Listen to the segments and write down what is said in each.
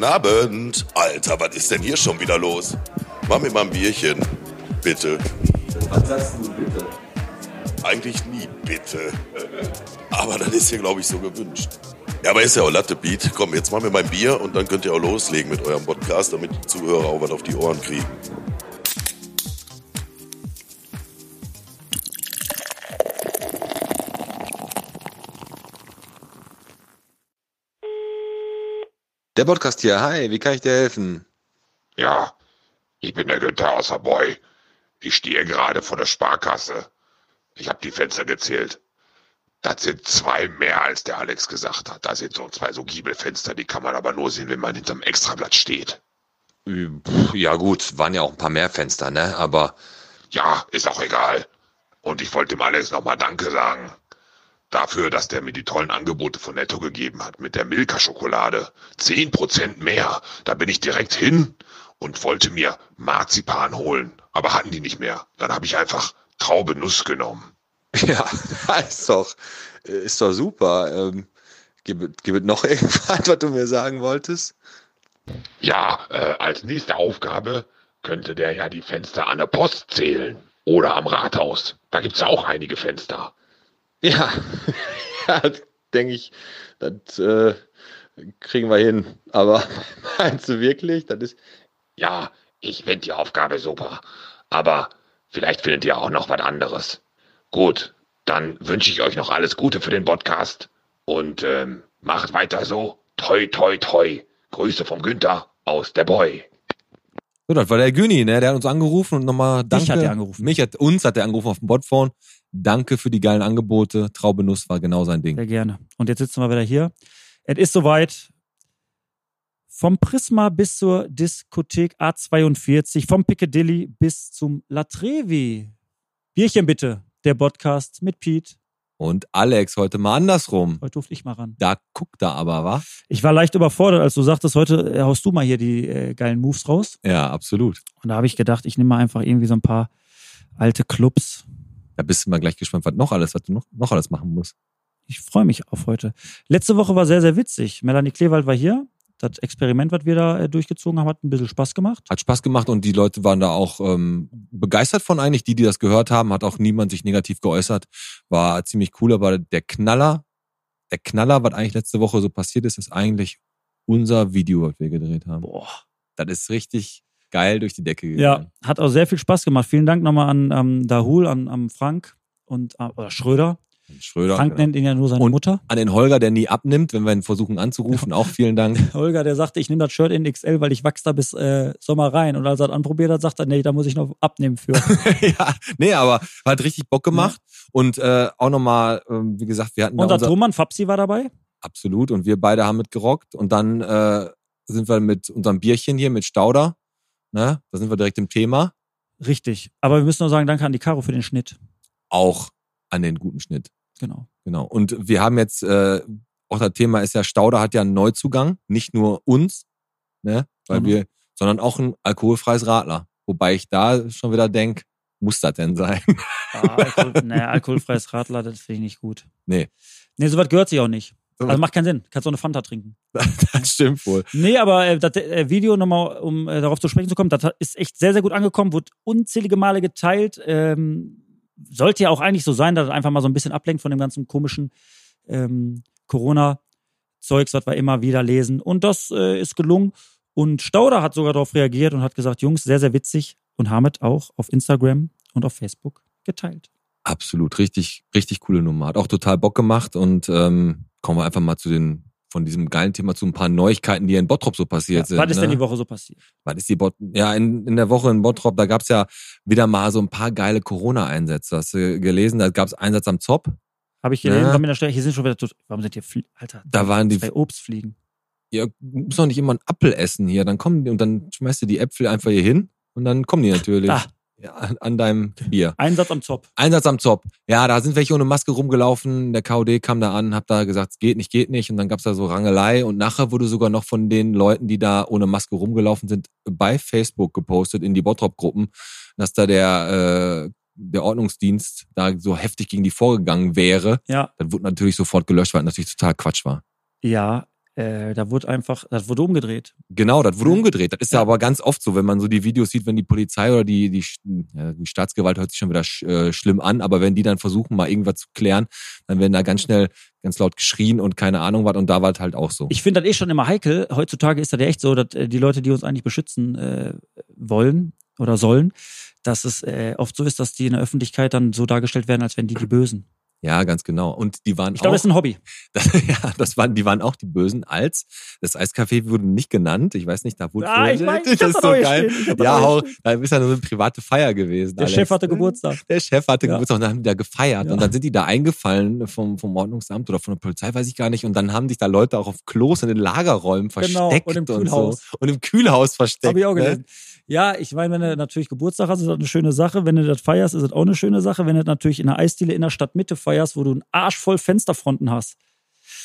Guten Abend. Alter, was ist denn hier schon wieder los? Mach mir mal ein Bierchen. Bitte. Was sagst du bitte? Eigentlich nie bitte. Aber das ist hier, glaube ich, so gewünscht. Ja, aber ist ja auch Latte Beat. Komm, jetzt machen wir mein Bier und dann könnt ihr auch loslegen mit eurem Podcast, damit die Zuhörer auch was auf die Ohren kriegen. Der Podcast hier, hi, wie kann ich dir helfen? Ja, ich bin der Günther aus Boy. Ich stehe gerade vor der Sparkasse. Ich habe die Fenster gezählt. Das sind zwei mehr, als der Alex gesagt hat. Da sind so zwei so Giebelfenster, die kann man aber nur sehen, wenn man hinterm Extrablatt steht. Ja gut, waren ja auch ein paar mehr Fenster, ne? Aber Ja, ist auch egal. Und ich wollte dem Alex nochmal Danke sagen. Dafür, dass der mir die tollen Angebote von Netto gegeben hat mit der Milka-Schokolade. Zehn Prozent mehr. Da bin ich direkt hin und wollte mir Marzipan holen. Aber hatten die nicht mehr. Dann habe ich einfach Traube Nuss genommen. ja, ist doch, ist doch super. Ähm, gibt, gibt noch irgendwas, was du mir sagen wolltest? Ja, äh, als nächste Aufgabe könnte der ja die Fenster an der Post zählen. Oder am Rathaus. Da gibt's ja auch einige Fenster. Ja, ja denke ich, das äh, kriegen wir hin. Aber meinst du wirklich? Das ist. Ja, ich finde die Aufgabe super. Aber vielleicht findet ihr auch noch was anderes. Gut, dann wünsche ich euch noch alles Gute für den Podcast. Und ähm, macht weiter so. Toi, toi, toi. Grüße vom Günther aus der Boy. So, das war der Güni, ne? Der hat uns angerufen und nochmal danke. hat er angerufen. Mich hat, uns hat er angerufen auf dem Botphone. Danke für die geilen Angebote. Traube Nuss war genau sein Ding. Sehr gerne. Und jetzt sitzen wir wieder hier. Es ist soweit. Vom Prisma bis zur Diskothek A42, vom Piccadilly bis zum La Trevi. Bierchen bitte, der Podcast mit Pete. Und Alex heute mal andersrum. Heute durfte ich mal ran. Da guckt er aber, wa? Ich war leicht überfordert, als du sagtest, heute äh, haust du mal hier die äh, geilen Moves raus. Ja, absolut. Und da habe ich gedacht, ich nehme mal einfach irgendwie so ein paar alte Clubs. Da bist du mal gleich gespannt, was noch alles, was du noch, noch alles machen musst. Ich freue mich auf heute. Letzte Woche war sehr, sehr witzig. Melanie Kleewald war hier. Das Experiment, was wir da äh, durchgezogen haben, hat ein bisschen Spaß gemacht. Hat Spaß gemacht und die Leute waren da auch ähm, begeistert von eigentlich. Die, die das gehört haben, hat auch niemand sich negativ geäußert. War ziemlich cool, aber der Knaller, der Knaller, was eigentlich letzte Woche so passiert ist, ist eigentlich unser Video, was wir gedreht haben. Boah. Das ist richtig geil durch die Decke gegangen. Ja, hat auch sehr viel Spaß gemacht. Vielen Dank nochmal an ähm, Dahul, an, an Frank und äh, oder Schröder. Schröder. Frank genau. nennt ihn ja nur seine Und Mutter. An den Holger, der nie abnimmt, wenn wir ihn versuchen anzurufen, auch vielen Dank. Holger, der sagte, ich nehme das Shirt in XL, weil ich wachse da bis äh, Sommer rein. Und als er das anprobiert hat, sagt er, nee, da muss ich noch abnehmen für. ja, nee, aber hat richtig Bock gemacht. Und äh, auch nochmal, ähm, wie gesagt, wir hatten Und unser, Thomann, Fabsi war dabei. absolut und wir beide haben mitgerockt. Und dann äh, sind wir mit unserem Bierchen hier mit Stauder. Ne? Da sind wir direkt im Thema. Richtig. Aber wir müssen nur sagen, danke an die Caro für den Schnitt. Auch an den guten Schnitt. Genau. Genau. Und wir haben jetzt, äh, auch das Thema ist ja, Stauder hat ja einen Neuzugang, nicht nur uns, ne? Weil Mhm. wir, sondern auch ein alkoholfreies Radler. Wobei ich da schon wieder denk, muss das denn sein? Ah, Alkohol, naja, alkoholfreies Radler, das finde ich nicht gut. Nee. Nee, sowas gehört sich auch nicht. So Also macht keinen Sinn. Kannst auch eine Fanta trinken. das stimmt wohl. Nee, aber äh, das äh, Video nochmal, um äh, darauf zu sprechen zu kommen, das ist echt sehr, sehr gut angekommen, wurde unzählige Male geteilt. Ähm, sollte ja auch eigentlich so sein, dass es einfach mal so ein bisschen ablenkt von dem ganzen komischen ähm, Corona-Zeugs, was wir immer wieder lesen. Und das äh, ist gelungen. Und Stauder hat sogar darauf reagiert und hat gesagt, Jungs, sehr, sehr witzig. Und Hamid auch auf Instagram und auf Facebook geteilt. Absolut, richtig, richtig coole Nummer. Hat auch total Bock gemacht und ähm, kommen wir einfach mal zu den, von diesem geilen Thema zu ein paar Neuigkeiten, die in Bottrop so passiert Ja, sind. was ist ne? denn die Woche so passiert? Was ist die Bot ja, in, in der Woche in Bottrop, da gab's ja wieder mal so ein paar geile Corona-Einsätze. Hast du gelesen? Da gab's Einsatz am Zopp. Habe ich gelesen, Ja. war mir in der Stelle, hier sind schon wieder, warum sind hier, Flie Alter, Da waren die, zwei Obstfliegen. ja, muss doch nicht immer einen Apfel essen hier. Dann kommen die und dann schmeißt du die Äpfel einfach hier hin und dann kommen die natürlich. Da, Ja, an, an deinem Bier. Einsatz am Zopf. Einsatz am Zopp. Ja, da sind welche ohne Maske rumgelaufen. Der KOD kam da an, hab da gesagt, es geht nicht, geht nicht. Und dann gab's da so Rangelei. Und nachher wurde sogar noch von den Leuten, die da ohne Maske rumgelaufen sind, bei Facebook gepostet in die Bottrop-Gruppen, dass da der, äh, der Ordnungsdienst da so heftig gegen die vorgegangen wäre. Ja, Dann wurde natürlich sofort gelöscht, weil natürlich total Quatsch war. ja. Äh, da wurde einfach, das wurde umgedreht. Genau, das wurde umgedreht. Das ist ja. Ja. aber ganz oft so, wenn man so die Videos sieht, wenn die Polizei oder die, die, ja, die Staatsgewalt hört sich schon wieder sch, äh, schlimm an, aber wenn die dann versuchen, mal irgendwas zu klären, dann werden da ganz schnell ganz laut geschrien und keine Ahnung was und da war es halt auch so. Ich finde das eh schon immer heikel. Heutzutage ist das ja echt so, dass äh, die Leute, die uns eigentlich beschützen äh, wollen oder sollen, dass es äh, oft so ist, dass die in der Öffentlichkeit dann so dargestellt werden, als wenn die die Bösen. Ja, ganz genau. Und die waren Ich glaube, auch, das ist ein Hobby. das, ja, das waren, die waren auch die Bösen, als das Eiscafé wurde nicht genannt. Ich weiß nicht, da wurde Ah, ich weiß, das hab ist so geil. hab Ja, auch hau, da ist ja so eine private Feier gewesen. Der Alex. Chef hatte Geburtstag. Der Chef hatte Ja. Geburtstag und dann haben die da gefeiert. Ja. Und dann sind die da eingefallen vom, vom Ordnungsamt oder von der Polizei, weiß ich gar nicht. Und dann haben sich da Leute auch auf Klos in den Lagerräumen Genau, versteckt und im so. Kühlhaus. Und im Kühlhaus versteckt. Habe ich auch ne? gelesen. Ja, ich meine, wenn du natürlich Geburtstag hast, ist das eine schöne Sache. Wenn du das feierst, ist das auch eine schöne Sache. Wenn du das natürlich in einer Eisdiele in der Stadtmitte feierst, wo du einen Arsch voll Fensterfronten hast,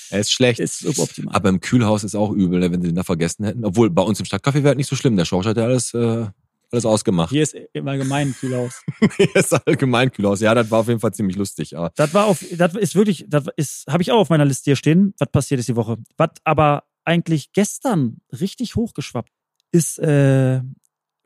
Er ist schlecht. ist suboptimal. Aber im Kühlhaus ist auch übel, ne, wenn sie den da vergessen hätten. Obwohl bei uns im Stadtcafé wäre nicht so schlimm. Der Schorsch hat ja alles, äh, alles ausgemacht. Hier ist im Allgemeinen Kühlhaus. Hier ist allgemein Kühlhaus. Ja, das war auf jeden Fall ziemlich lustig. Aber Das war auf, das ist wirklich, das ist, habe ich auch auf meiner Liste hier stehen, was passiert ist die Woche. Was aber eigentlich gestern richtig hochgeschwappt ist, äh,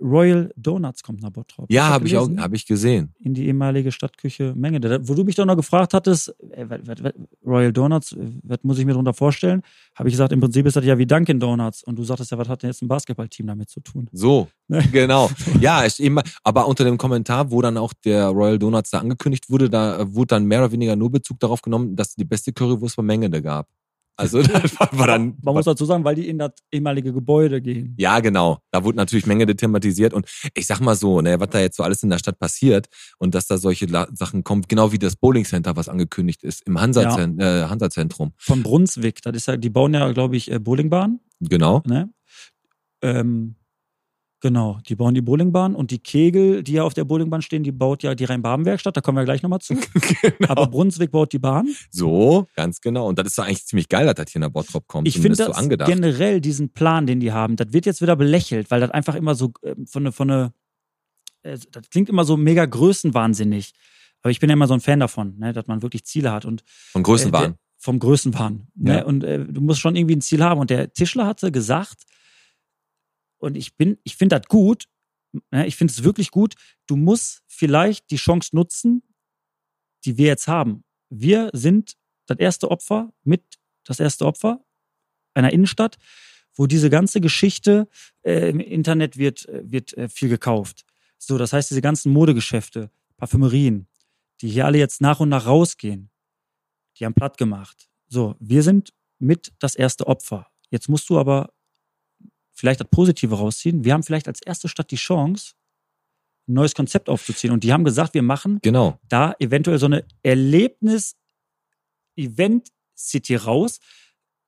Royal Donuts kommt nach Bottrop. ja, habe ich auch, habe ich gesehen. in die ehemalige Stadtküche Menge. Da- Wo du mich doch noch gefragt hattest, äh, wat, wat, wat, Royal Donuts, äh, was muss ich mir darunter vorstellen? Habe ich gesagt, im Prinzip ist das ja wie Dunkin' Donuts. Und du sagtest ja, was hat denn jetzt ein Basketballteam damit zu tun? So, Ne? genau. Ja, ich eben, aber unter dem Kommentar, wo dann auch der Royal Donuts da angekündigt wurde, da äh, wurde dann mehr oder weniger nur Bezug darauf genommen, dass es die beste Currywurst bei Mengende gab. Also das war, dann. Man muss dazu sagen, weil die in das ehemalige Gebäude gehen. Ja, genau. Da wurde natürlich Menge thematisiert. Und ich sag mal so, ne, was da jetzt so alles in der Stadt passiert und dass da solche Sachen kommen, genau wie das Bowling Center, was angekündigt ist im Hansa-Zentrum. Äh, Hansa-Zentrum. Von Brunswick, das ist ja, die bauen ja, glaube ich, äh, Bowlingbahn. genau. Ne? Ähm, genau, die bauen die Bowlingbahn und die Kegel, die ja auf der Bowlingbahn stehen, die baut ja die Rhein-Baben-Werkstatt, da kommen wir gleich nochmal zu. genau. Aber Brunswick baut die Bahn. so, ganz genau. Und das ist doch eigentlich ziemlich geil, dass das hier nach Bottrop kommt. Ich finde das so angedacht. generell, diesen Plan, den die haben, das wird jetzt wieder belächelt, weil das einfach immer so ähm, von eine, von eine, äh, das klingt immer so mega größenwahnsinnig. Aber ich bin ja immer so ein Fan davon, ne, dass man wirklich Ziele hat und Von Größenwahn. äh, der- vom Größenwahn. Ne? Ja. Und äh, du musst schon irgendwie ein Ziel haben. Und der Tischler hatte gesagt, und ich bin, ich finde das gut, ne? ich finde es wirklich gut, du musst vielleicht die Chance nutzen, die wir jetzt haben. Wir sind das erste Opfer, mit das erste Opfer einer Innenstadt, wo diese ganze Geschichte äh, im Internet wird, wird äh, viel gekauft. So, das heißt, diese ganzen Modegeschäfte, Parfümerien, die hier alle jetzt nach und nach rausgehen, die haben platt gemacht. So, wir sind mit das erste Opfer. Jetzt musst du aber vielleicht das Positive rausziehen. Wir haben vielleicht als erste Stadt die Chance, ein neues Konzept aufzuziehen. Und die haben gesagt, wir machen Genau. da eventuell so eine Erlebnis-Event-City raus.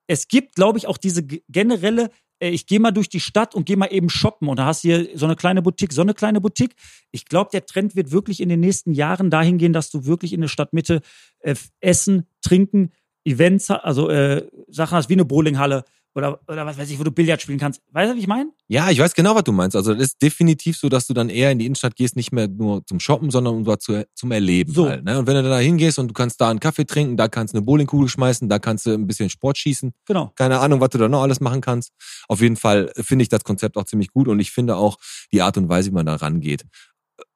Es gibt, glaube ich, auch diese ge- generelle, äh, ich gehe mal durch die Stadt und gehe mal eben shoppen und da hast du hier so eine kleine Boutique, so eine kleine Boutique. Ich glaube, der Trend wird wirklich in den nächsten Jahren dahin gehen, dass du wirklich in der Stadtmitte äh, essen, trinken, Events, also äh, Sachen hast wie eine Bowlinghalle oder, oder was weiß ich, wo du Billard spielen kannst. Weißt du, wie ich meine? Ja, ich weiß genau, was du meinst. Also das ist definitiv so, dass du dann eher in die Innenstadt gehst, nicht mehr nur zum Shoppen, sondern um dort zu, zum Erleben So. halt. Ne? Und wenn du da hingehst und du kannst da einen Kaffee trinken, da kannst du eine Bowlingkugel schmeißen, da kannst du ein bisschen Sport schießen, Genau. keine Ahnung, was du da noch alles machen kannst. Auf jeden Fall finde ich das Konzept auch ziemlich gut und ich finde auch die Art und Weise, wie man da rangeht.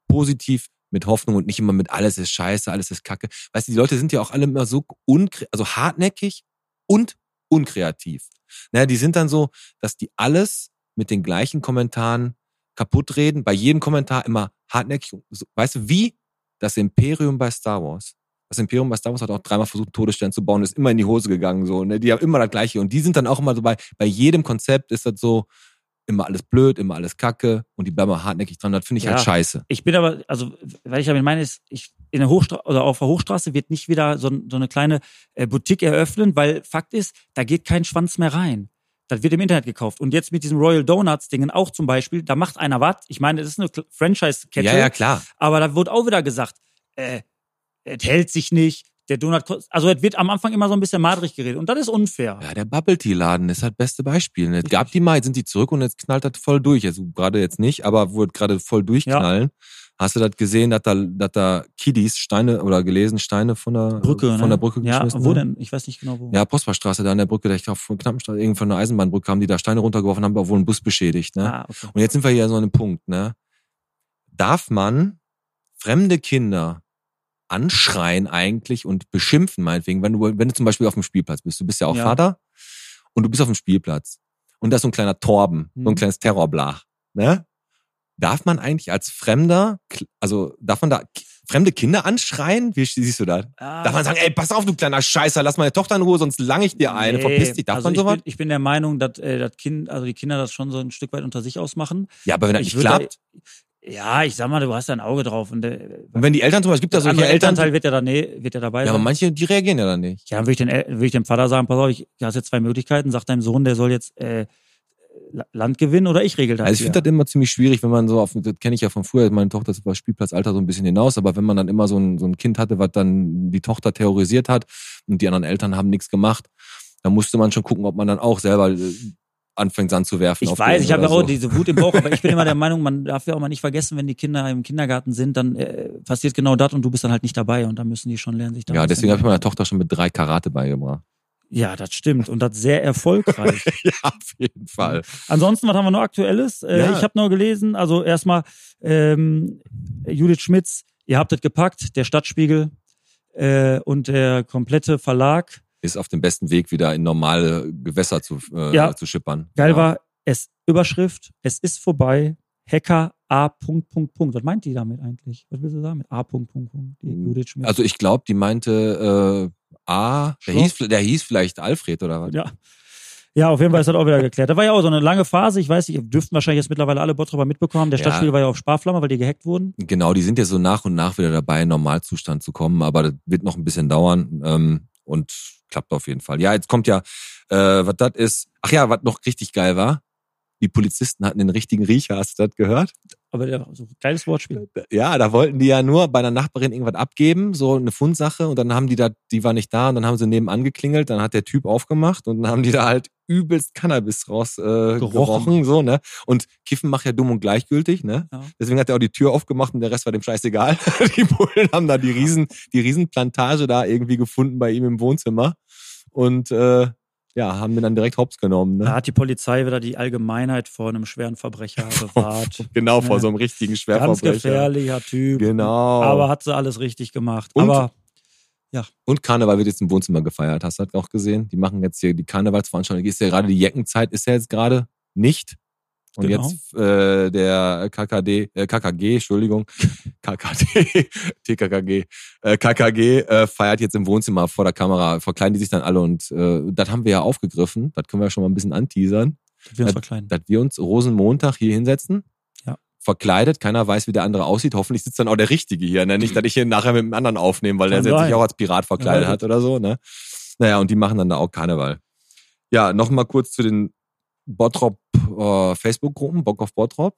Positiv, mit Hoffnung und nicht immer mit alles ist scheiße, alles ist kacke. Weißt du, die Leute sind ja auch alle immer so unkre also hartnäckig und unkreativ. Naja, die sind dann so, dass die alles mit den gleichen Kommentaren kaputt reden, bei jedem Kommentar immer hartnäckig. Weißt du, wie das Imperium bei Star Wars. Das Imperium bei Star Wars hat auch dreimal versucht, Todesstern zu bauen, ist immer in die Hose gegangen, so, ne? Die haben immer das Gleiche. Und die sind dann auch immer so bei, bei jedem Konzept ist das so, immer alles blöd, immer alles kacke und die bleiben hartnäckig dran. Das finde ich Ja. halt scheiße. Ich bin aber, also, weil ich damit meine, ist, ich, in der Hochstraße oder auf der Hochstraße wird nicht wieder so, so eine kleine äh, Boutique eröffnen, weil Fakt ist, da geht kein Schwanz mehr rein. Das wird im Internet gekauft. Und jetzt mit diesem Royal Donuts Dingen auch zum Beispiel, da macht einer was. Ich meine, das ist eine Franchise-Kette. Ja, ja, klar. Aber da wurde auch wieder gesagt, äh, es hält sich nicht. Der Donut kostet, also es wird am Anfang immer so ein bisschen madrig geredet. Und das ist unfair. Ja, der Bubble Tea Laden ist halt beste Beispiel. Es gab die mal, jetzt sind die zurück und jetzt knallt das voll durch. Also gerade jetzt nicht, aber wurde gerade voll durchknallen. Hast du das gesehen, dass da, dass da Kiddies Steine oder gelesen Steine von der Brücke, von ne? der Brücke Ja, geschmissen wo haben? denn? Ich weiß nicht genau wo. Ja, Prosperstraße, da an der Brücke, da ich glaube von Knappenstraße, irgend von der Eisenbahnbrücke haben die da Steine runtergeworfen, haben wohl einen Bus beschädigt, ne? Ah, okay. Und jetzt sind wir hier so an einem Punkt, ne? Darf man fremde Kinder anschreien eigentlich und beschimpfen, meinetwegen, wenn du, wenn du zum Beispiel auf dem Spielplatz bist, du bist ja auch Ja. Vater und du bist auf dem Spielplatz und da ist so ein kleiner Torben, so ein Mhm. kleines Terrorblach, ne? Darf man eigentlich als Fremder, also darf man da fremde Kinder anschreien? Wie siehst du das? Ah, Darf man sagen, ey, pass auf, du kleiner Scheißer, lass meine Tochter in Ruhe, sonst lang ich dir eine. nee. Verpiss dich, darf also man ich sowas? Bin, ich bin der Meinung, dass äh, das Kind, also die Kinder das schon so ein Stück weit unter sich ausmachen. Ja, aber wenn das Ich nicht würd da- klappt. Ja, ich sag mal, du hast da ein Auge drauf. Und der, Und wenn die Eltern zum Beispiel, gibt da solche Eltern, Elternteil wird ja, da, nee, wird ja dabei ja, sein. aber manche, die reagieren ja dann nicht. Ja, dann würde ich, den El- würde ich dem Vater sagen, pass auf, ich, du hast jetzt zwei Möglichkeiten, sag deinem Sohn, der soll jetzt äh, La- Land gewinnen oder ich regel das. Also ich hier. finde das immer ziemlich schwierig, wenn man so auf, das kenne ich ja von früher, meine Tochter ist über Spielplatzalter so ein bisschen hinaus, aber wenn man dann immer so ein, so ein Kind hatte, was dann die Tochter terrorisiert hat und die anderen Eltern haben nichts gemacht, dann musste man schon gucken, ob man dann auch selber äh, anfängt Sand zu werfen. Ich weiß, ich habe ja auch so. diese Wut im Bauch, aber ich bin immer der Meinung, man darf ja auch mal nicht vergessen, wenn die Kinder im Kindergarten sind, dann äh, passiert genau das und du bist dann halt nicht dabei und dann müssen die schon lernen, sich da Ja, deswegen habe ich meiner Tochter schon mit drei Karate beigebracht. Ja, das stimmt und das sehr erfolgreich. ja, auf jeden Fall. Ansonsten, was haben wir noch Aktuelles? Äh, Ja. Ich habe nur gelesen, also erstmal ähm, Judith Schmitz, ihr habt es gepackt, der Stadtspiegel äh, und der komplette Verlag. Ist auf dem besten Weg, wieder in normale Gewässer zu, äh, Ja. zu schippern. Geil ja. war, es Überschrift, es ist vorbei, Hacker A. Punkt, Punkt, Punkt. Was meint die damit eigentlich? Was willst du sagen mit A. Punkt, Punkt, Punkt? Schmitz. Also ich glaube, die meinte äh, A, der hieß, der hieß vielleicht Alfred oder was? Ja. Ja, auf jeden Fall ist das auch wieder geklärt. Da war ja auch so eine lange Phase. Ich weiß nicht, ihr dürften wahrscheinlich jetzt mittlerweile alle Bottroper mitbekommen. Der Ja. Stadtspiegel war ja auf Sparflamme, weil die gehackt wurden. Genau, die sind ja so nach und nach wieder dabei, in Normalzustand zu kommen, aber das wird noch ein bisschen dauern ähm, und klappt auf jeden Fall. Ja, jetzt kommt ja, äh, was das ist. Ach ja, was noch richtig geil war, die Polizisten hatten den richtigen Riecher, hast du das gehört? Aber der, so geiles Wortspiel. Ja, da wollten die ja nur bei einer Nachbarin irgendwas abgeben, so eine Fundsache, und dann haben die da, die war nicht da, und dann haben sie nebenan geklingelt, dann hat der Typ aufgemacht und dann haben die da halt übelst Cannabis raus äh, gerochen. Gerochen. so, ne? Und Kiffen macht ja dumm und gleichgültig, ne? Ja. Deswegen hat er auch die Tür aufgemacht und der Rest war dem scheißegal. die Bullen haben da die riesen, die Riesenplantage da irgendwie gefunden bei ihm im Wohnzimmer und äh, ja, haben den dann direkt hops genommen, Da ne? hat die Polizei wieder die Allgemeinheit vor einem schweren Verbrecher bewahrt. Genau, vor Ja. so einem richtigen Ganz Schwerverbrecher. gefährlicher Typ. Genau. Aber hat sie alles richtig gemacht. Und? Aber Und Karneval wird jetzt im Wohnzimmer gefeiert, hast du das auch gesehen? Die machen jetzt hier die Karnevalsveranstaltung. Ist ja gerade die Jeckenzeit, ist ja jetzt gerade nicht. Und Genau. jetzt äh, der KKD, äh, KKG, Entschuldigung, KKD, TKKG, äh, KKG äh, feiert jetzt im Wohnzimmer vor der Kamera, verkleiden die sich dann alle und äh, das haben wir ja aufgegriffen, das können wir ja schon mal ein bisschen anteasern, wir uns verkleiden. dass wir uns Rosenmontag hier hinsetzen, Ja. verkleidet, keiner weiß, wie der andere aussieht, hoffentlich sitzt dann auch der Richtige hier, ne? nicht, dass ich hier nachher mit dem anderen aufnehme, weil der Kann jetzt sich auch als Pirat verkleidet Ja, hat oder so, ne? Naja, und die machen dann da auch Karneval. Ja, noch mal kurz zu den Bottrop äh, Facebook-Gruppen, Bock auf Bottrop.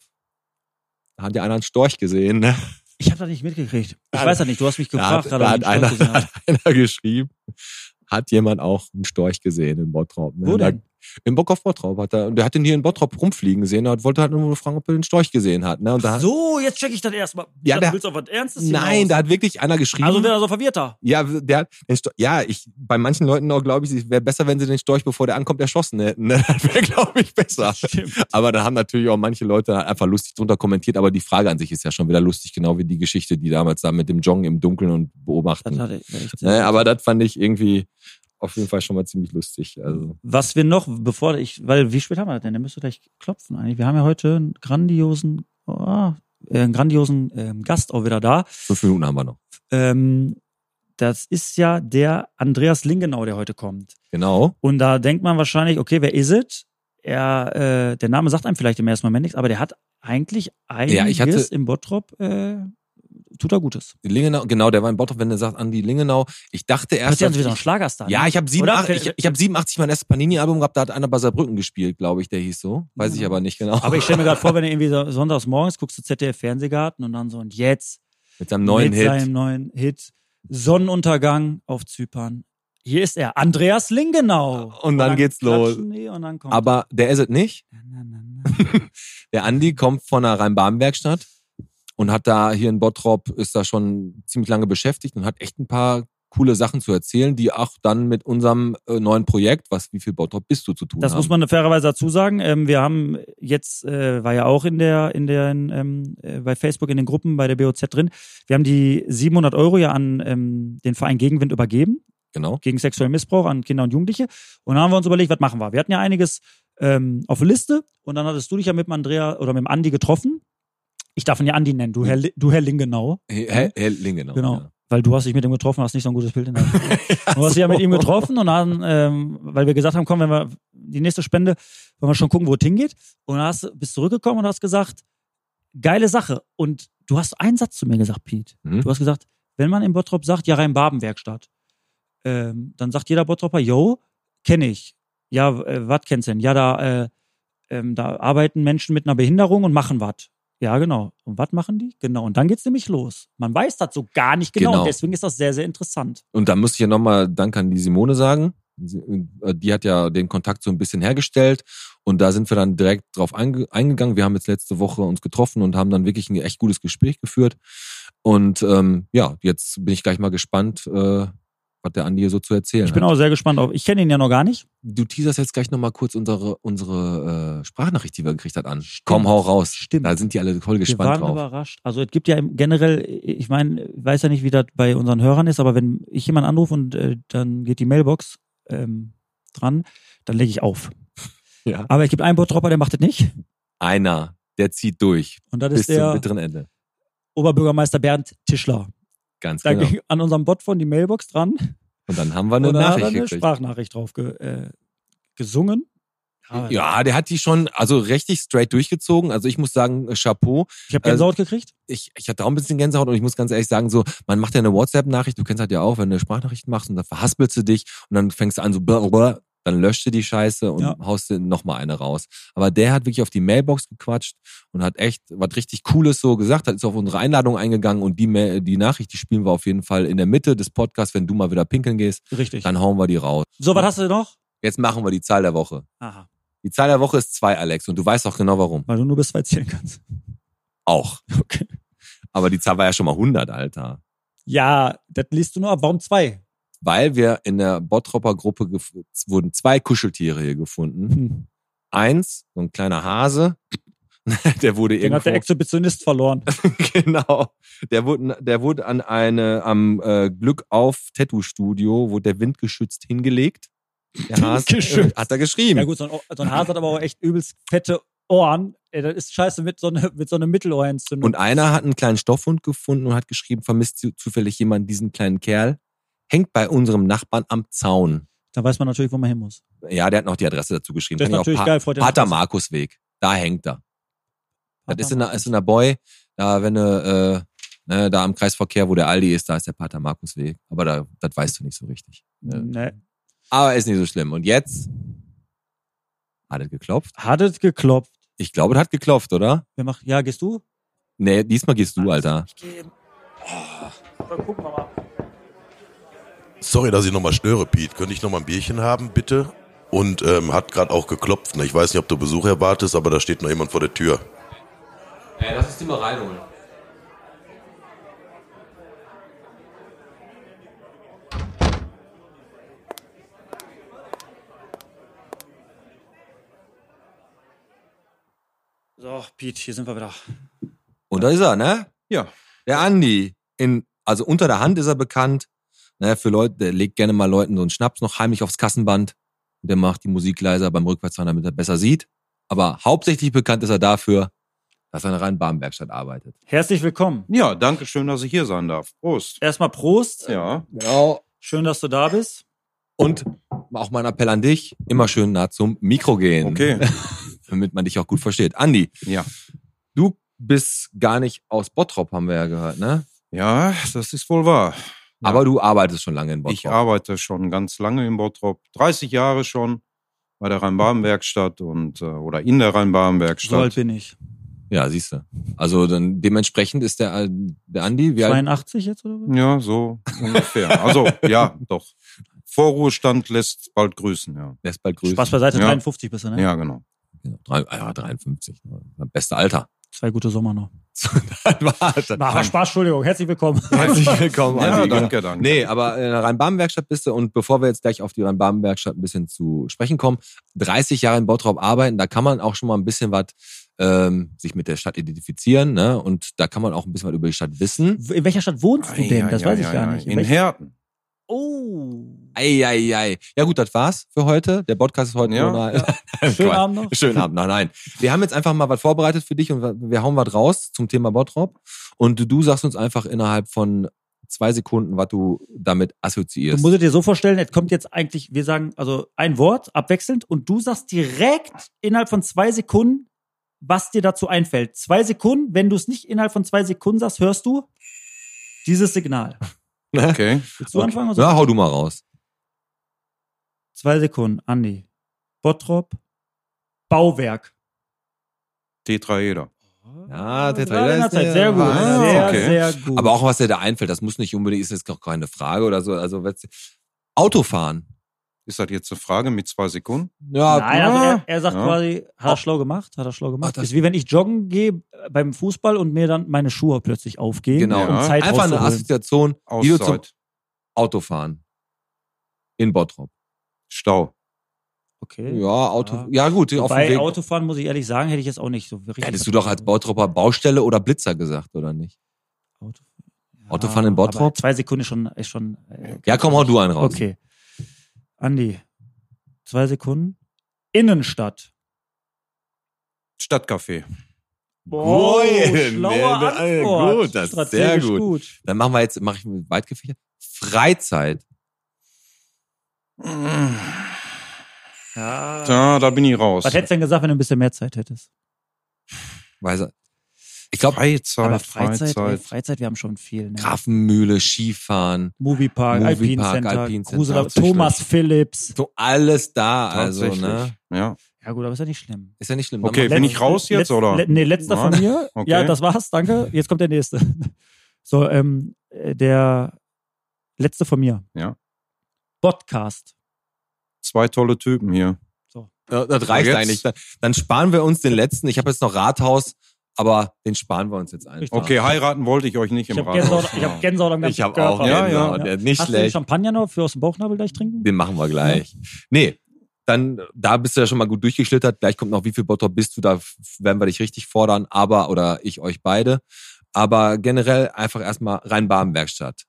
Da hat ja einer einen Storch gesehen, ne? Ich habe das nicht mitgekriegt. Ich Da- weiß das nicht. Du hast mich Da gefragt hat, gerade. da hat, einer, hat einer geschrieben, hat jemand auch einen Storch gesehen in Bottrop. Ne? Wo Da- denn? Im Bock auf Bottrop hat er, und der hat den hier in Bottrop rumfliegen gesehen und wollte halt nur fragen, ob er den Storch gesehen hat. Ne? Und da, So, jetzt check ich das erstmal. Ja, Ja, der- du willst auf was Ernstes nein, hinaus. da hat wirklich einer geschrieben. Also wird er so verwirrter. Ja, der hat den Storch, ja, ich, bei manchen Leuten auch glaube ich, es wäre besser, wenn sie den Storch, bevor der ankommt, erschossen hätten. Ne? Das wäre, glaube ich, besser. Stimmt. Aber da haben natürlich auch manche Leute einfach lustig drunter kommentiert, aber die Frage an sich ist ja schon wieder lustig, genau wie die Geschichte, die damals da mit dem Joggen im Dunkeln und Das beobachten. hat er echt sehr Ne, aber das fand ich irgendwie auf jeden Fall schon mal ziemlich lustig. Also, Was wir noch, bevor ich, weil wie spät haben wir das denn? Der müsste gleich klopfen eigentlich. Wir haben ja heute einen grandiosen, oh, äh, einen grandiosen ähm, Gast auch wieder da. fünf Minuten haben wir noch. Ähm, das ist ja der Andreas Lingenau, der heute kommt. Genau. Und da denkt man wahrscheinlich, okay, wer ist es? Er, äh, der Name sagt einem vielleicht im ersten Moment nichts, aber der hat eigentlich einiges Ja, ich hatte- im Bottrop, äh, tut er Gutes. Lingenau, genau, der war in Bottrop, wenn er sagt, Andi Lingenau. Ich dachte erst. ja dass wieder ein ich, Schlagerstar. ja, ne? ich habe Oder? 87, ich, ich hab 87 mein erstes Panini-Album gehabt, da hat einer bei Saarbrücken gespielt, glaube ich, der hieß so. Weiß ich Ja. aber nicht genau. Aber ich stelle mir gerade vor, wenn er irgendwie so sonntags morgens guckst du ZDF Fernsehgarten und dann so und jetzt Mit seinem neuen mit Hit. seinem neuen Hit Sonnenuntergang auf Zypern. Hier ist er, Andreas Lingenau. Und dann geht's los. Die und dann Aber der ist es nicht. Na, na, na, na. Der Andi kommt von einer Rhein-Baden-Werkstatt und hat da hier in Bottrop, ist da schon ziemlich lange beschäftigt und hat echt ein paar coole Sachen zu erzählen, die auch dann mit unserem äh, neuen Projekt, was wie viel Bottrop bist du zu tun Das haben. muss man fairerweise dazu sagen. Ähm, wir haben jetzt, äh, war ja auch in der, in der, ähm, äh, bei Facebook in den Gruppen bei der BOZ drin. Wir haben die 700 Euro ja an ähm, den Verein Gegenwind übergeben, genau. gegen sexuellen Missbrauch an Kinder und Jugendliche. Und dann haben wir uns überlegt, was machen wir? Wir hatten ja einiges ähm, auf der Liste und dann hattest du dich ja mit dem Andrea oder mit dem Andi getroffen. Ich darf ihn ja Andi nennen, du Herr, du Herr Lingenau. Herr, Herr Lingenau. Genau. Ja. Weil du hast dich mit ihm getroffen, hast nicht so ein gutes Bild in der Du hast dich ja mit ihm getroffen und dann, ähm, weil wir gesagt haben, komm, wenn wir die nächste Spende, wollen wir schon gucken, wo es hingeht. Und dann hast, du- bist zurückgekommen und hast gesagt, geile Sache. Und du hast einen Satz zu mir gesagt, Pete. Mhm. Du hast gesagt, wenn man in Bottrop sagt, ja, Rhein-Baben-Werkstatt, ähm, dann sagt jeder Bottropper, yo, kenne ich. Ja, äh, was kennst du denn? Ja, da, äh, ähm, da arbeiten Menschen mit einer Behinderung und machen was. Ja, genau. Und was machen die? Genau. Und dann geht's nämlich los. Man weiß das so gar nicht genau. Genau. Und deswegen ist das sehr, sehr interessant. Und da muss ich ja nochmal Dank an die Simone sagen. Äh, Die hat ja den Kontakt so ein bisschen hergestellt und da sind wir dann direkt drauf einge eingegangen. Wir haben jetzt letzte Woche uns getroffen und haben dann wirklich ein echt gutes Gespräch geführt. Und ähm, ja, jetzt bin ich gleich mal gespannt, äh, was der Andi hier so zu erzählen Ich bin hat. auch sehr gespannt auf. Ich kenne ihn ja noch gar nicht. Du teaserst jetzt gleich nochmal kurz unsere, unsere äh, Sprachnachricht, die wir gekriegt hat, an. Komm, hau raus. Stimmt. Da sind die alle voll Wir gespannt waren drauf. überrascht. Also es gibt ja generell, ich meine, ich weiß ja nicht, wie das bei unseren Hörern ist, aber wenn ich jemanden anrufe und äh, dann geht die Mailbox ähm, dran, dann lege ich auf. Ja. Aber es gibt einen Bottropper, der macht das nicht. Einer, der zieht durch Und das bis ist zum der bitteren Ende. Oberbürgermeister Bernd Tischler. Ganz Da genau. ging an unserem Bot von die Mailbox dran Und dann haben wir eine und da hat er Nachricht eine gekriegt. Sprachnachricht drauf ge, äh, gesungen. Ja, der hat die schon also richtig straight durchgezogen. Also ich muss sagen, äh, Chapeau. Ich habe Gänsehaut gekriegt. Ich, ich hatte auch ein bisschen Gänsehaut und ich muss ganz ehrlich sagen, so, man macht ja eine WhatsApp-Nachricht, du kennst halt ja auch, wenn du eine Sprachnachricht machst und dann verhaspelst du dich und dann fängst du an so, blablabla, dann löscht du die Scheiße und Ja. haust dir nochmal eine raus. Aber der hat wirklich auf die Mailbox gequatscht und hat echt was richtig Cooles so gesagt, hat ist auf unsere Einladung eingegangen und die, Ma- die Nachricht, die spielen wir auf jeden Fall in der Mitte des Podcasts, wenn du mal wieder pinkeln gehst, Richtig. dann hauen wir die raus. So, was hast du noch? Jetzt machen wir die Zahl der Woche. Aha. Die Zahl der Woche ist zwei, Alex, und du weißt auch genau warum. Weil du nur bis zwei zählen kannst. Auch. Okay. Aber die Zahl war ja schon mal 100, Alter. Ja, das liest du nur ab. Warum zwei? Weil wir in der Bottropper Gruppe wurden zwei Kuscheltiere hier gefunden. Hm. Eins, so ein kleiner Hase, der wurde Den hat der irgendwo, Exhibitionist verloren. genau, der wurde, der wurde an eine, am äh, Glück auf Tattoo Studio, wurde der windgeschützt hingelegt. Der Hase, Windgeschützt. hat er geschrieben. Ja gut, so ein, so ein Hase hat aber auch echt übelst fette Ohren. Ey, das ist scheiße mit so, ne, mit so einer Mittelohrentzündung. Und einer hat einen kleinen Stoffhund gefunden und hat geschrieben, vermisst zu- zufällig jemand diesen kleinen Kerl. Hängt bei unserem Nachbarn am Zaun. da weiß man natürlich, wo man hin muss. Ja, der hat noch die Adresse dazu geschrieben. Das ist Kann ich auch natürlich Pa- geil, freut Pater. Markusweg. Da hängt er. Das ist in, der, ist in der Boy, da wenn du, äh, ne, da am Kreisverkehr, wo der Aldi ist, da ist der Pater Markusweg. Aber da, das weißt du nicht so richtig. Ne? Nee. Aber ist nicht so schlimm. Und jetzt hat es geklopft. Hat es geklopft. Ich glaube, es hat geklopft, oder? Wer macht, ja, gehst du? Nee, diesmal gehst du, Alter. Ich gehe. Oh, dann gucken wir mal. Sorry, dass ich nochmal störe, Pete. Könnte ich nochmal ein Bierchen haben, bitte? Und ähm, hat gerade auch geklopft. ne? Ich weiß nicht, ob du Besuch erwartest, aber da steht noch jemand vor der Tür. Ey, lass uns die mal reinholen. So, Pete, hier sind wir wieder. Und da ist er, ne? Ja. Der Andi. In, also unter der Hand ist er bekannt. Ne, für Leute, der legt gerne mal Leuten so einen Schnaps noch heimlich aufs Kassenband. Der macht die Musik leiser beim Rückwärtsfahren, damit er besser sieht. Aber hauptsächlich bekannt ist er dafür, dass er in der Rhein-Baden-Werkstatt arbeitet. Herzlich willkommen. Ja, danke schön, dass ich hier sein darf. Prost. Erstmal Prost. Ja. Genau. Schön, dass du da bist. Und auch mein Appell an dich, immer schön nah zum Mikro gehen. Okay. Damit man dich auch gut versteht. Andi, Ja. du bist gar nicht aus Bottrop, haben wir ja gehört, ne? Ja, das ist wohl wahr. Ja. Aber du arbeitest schon lange in Bottrop. Ich arbeite schon ganz lange in Bottrop, 30 Jahre schon bei der Rhein-Baden-Werkstatt und äh, oder in der So alt Rhein-Baden-Werkstatt. bin ich. Ja, siehst du. Also dann dementsprechend ist der, äh, der Andi, wie alt? 82 jetzt oder was? Ja, so ungefähr. Also, ja, doch. Vorruhestand lässt bald grüßen, ja. Lässt bald grüßen. Spaß beiseite, Ja. 53 bist du, ne? Ja, genau. Genau. Ja, 53. ne? Beste Alter. Zwei gute Sommer noch. dann war. Na, aber Spaß, Entschuldigung, herzlich willkommen. Herzlich willkommen. Ja, Andi. danke, danke. Nee, aber in der Rhein-Baden-Werkstatt bist du und bevor wir jetzt gleich auf die Rhein-Baden-Werkstatt ein bisschen zu sprechen kommen, 30 Jahre in Bottrop arbeiten, da kann man auch schon mal ein bisschen was ähm, sich mit der Stadt identifizieren, ne? Und da kann man auch ein bisschen was über die Stadt wissen. In welcher Stadt wohnst du denn? Das Ja, weiß ich ja, gar ja. nicht. In welcher- Herten. Oh. Eieiei. Ja gut, das war's für heute. Der Podcast ist heute Ja, nur Schönen Quatsch. Abend noch. Schönen Abend. Nein, nein. Wir haben jetzt einfach mal was vorbereitet für dich und wir hauen was raus zum Thema Bottrop. Und du sagst uns einfach innerhalb von zwei Sekunden, was du damit Du assoziierst. musst es dir so vorstellen, es kommt jetzt eigentlich, wir sagen also ein Wort abwechselnd und du sagst direkt innerhalb von zwei Sekunden, was dir dazu einfällt. Zwei Sekunden, wenn du es nicht innerhalb von zwei Sekunden sagst, hörst du dieses Signal. Okay. Willst du anfangen? Oder Ja, so? hau du mal raus. Zwei Sekunden, Andi. Bottrop, Bauwerk. Tetraeder. Ja, Gerade Tetraeder ist Zeit. der- Sehr gut. Ah, sehr, okay. sehr gut. Aber auch was dir da einfällt, das muss nicht unbedingt, ist jetzt auch keine Frage oder so. Also Autofahren. Ist das jetzt eine Frage mit zwei Sekunden? Ja, Nein, also er, er sagt Ja. quasi, hat er schlau gemacht, hat er schlau gemacht. Ach, das- ist wie wenn ich joggen gehe äh, beim Fußball und mir dann meine Schuhe plötzlich aufgehen. genau. Ja. Um Zeit Einfach eine. Assoziation, die du zum Auszeit. Autofahren. In Bottrop. Stau. Okay. Ja, Auto. Ja. Ja, gut, Bei Weg. Autofahren muss ich ehrlich sagen, hätte ich jetzt auch nicht so richtig. Hättest du doch als Bottropper Baustelle oder Blitzer gesagt, oder nicht? Auto, Autofahren in Bottrop? Zwei Sekunden ist schon, ist schon. Äh, Ja, komm, hau du einen raus. Okay. Andi, zwei Sekunden. Innenstadt. Stadtcafé. Boah, Ui, schlaue ne, Antwort. gut, das ist sehr gut. Dann machen wir jetzt, mache ich mit weit gefächert. Freizeit. Ja. Da, da bin ich raus. Was hättest du denn gesagt, wenn du ein bisschen mehr Zeit hättest? Weiß er. Ich glaube, Freizeit, Aber Freizeit, Freizeit. ey, Freizeit, wir haben schon viel. Ne? Grafenmühle, Skifahren, Moviepark, Alpine Center, Alpine Center. Thomas Phillips. so alles da, also, ne? Ja. Ja gut, aber ist ja nicht schlimm. Ist ja nicht schlimm. Okay, bin ich raus jetzt, oder? Nee, letzter Ja. von mir. Okay. Ja, das war's, danke. Jetzt kommt der nächste. So, ähm, äh, der letzte von mir. Ja. Podcast. Zwei tolle Typen hier. Ja, das reicht eigentlich. Dann, dann sparen wir uns den letzten. Ich habe jetzt noch Rathaus, aber den sparen wir uns jetzt einfach. Richtig. Okay, heiraten wollte ich euch nicht Ich im habe Gänsehaut, Rathaus. ich hab Gänsehaut am ganzen Ich habe auch Ja, Gänsehaut. ja. Ja, Nicht Hast du den schlecht. Champagner noch für aus dem Bauchnabel gleich trinken? Den machen wir gleich. Nee, dann, da bist du ja schon mal gut durchgeschlittert. Gleich kommt noch, wie viel Bottrop bist du, da werden wir dich richtig fordern, aber, oder ich euch beide. Aber generell einfach erstmal Rhein-Baden-Werkstatt.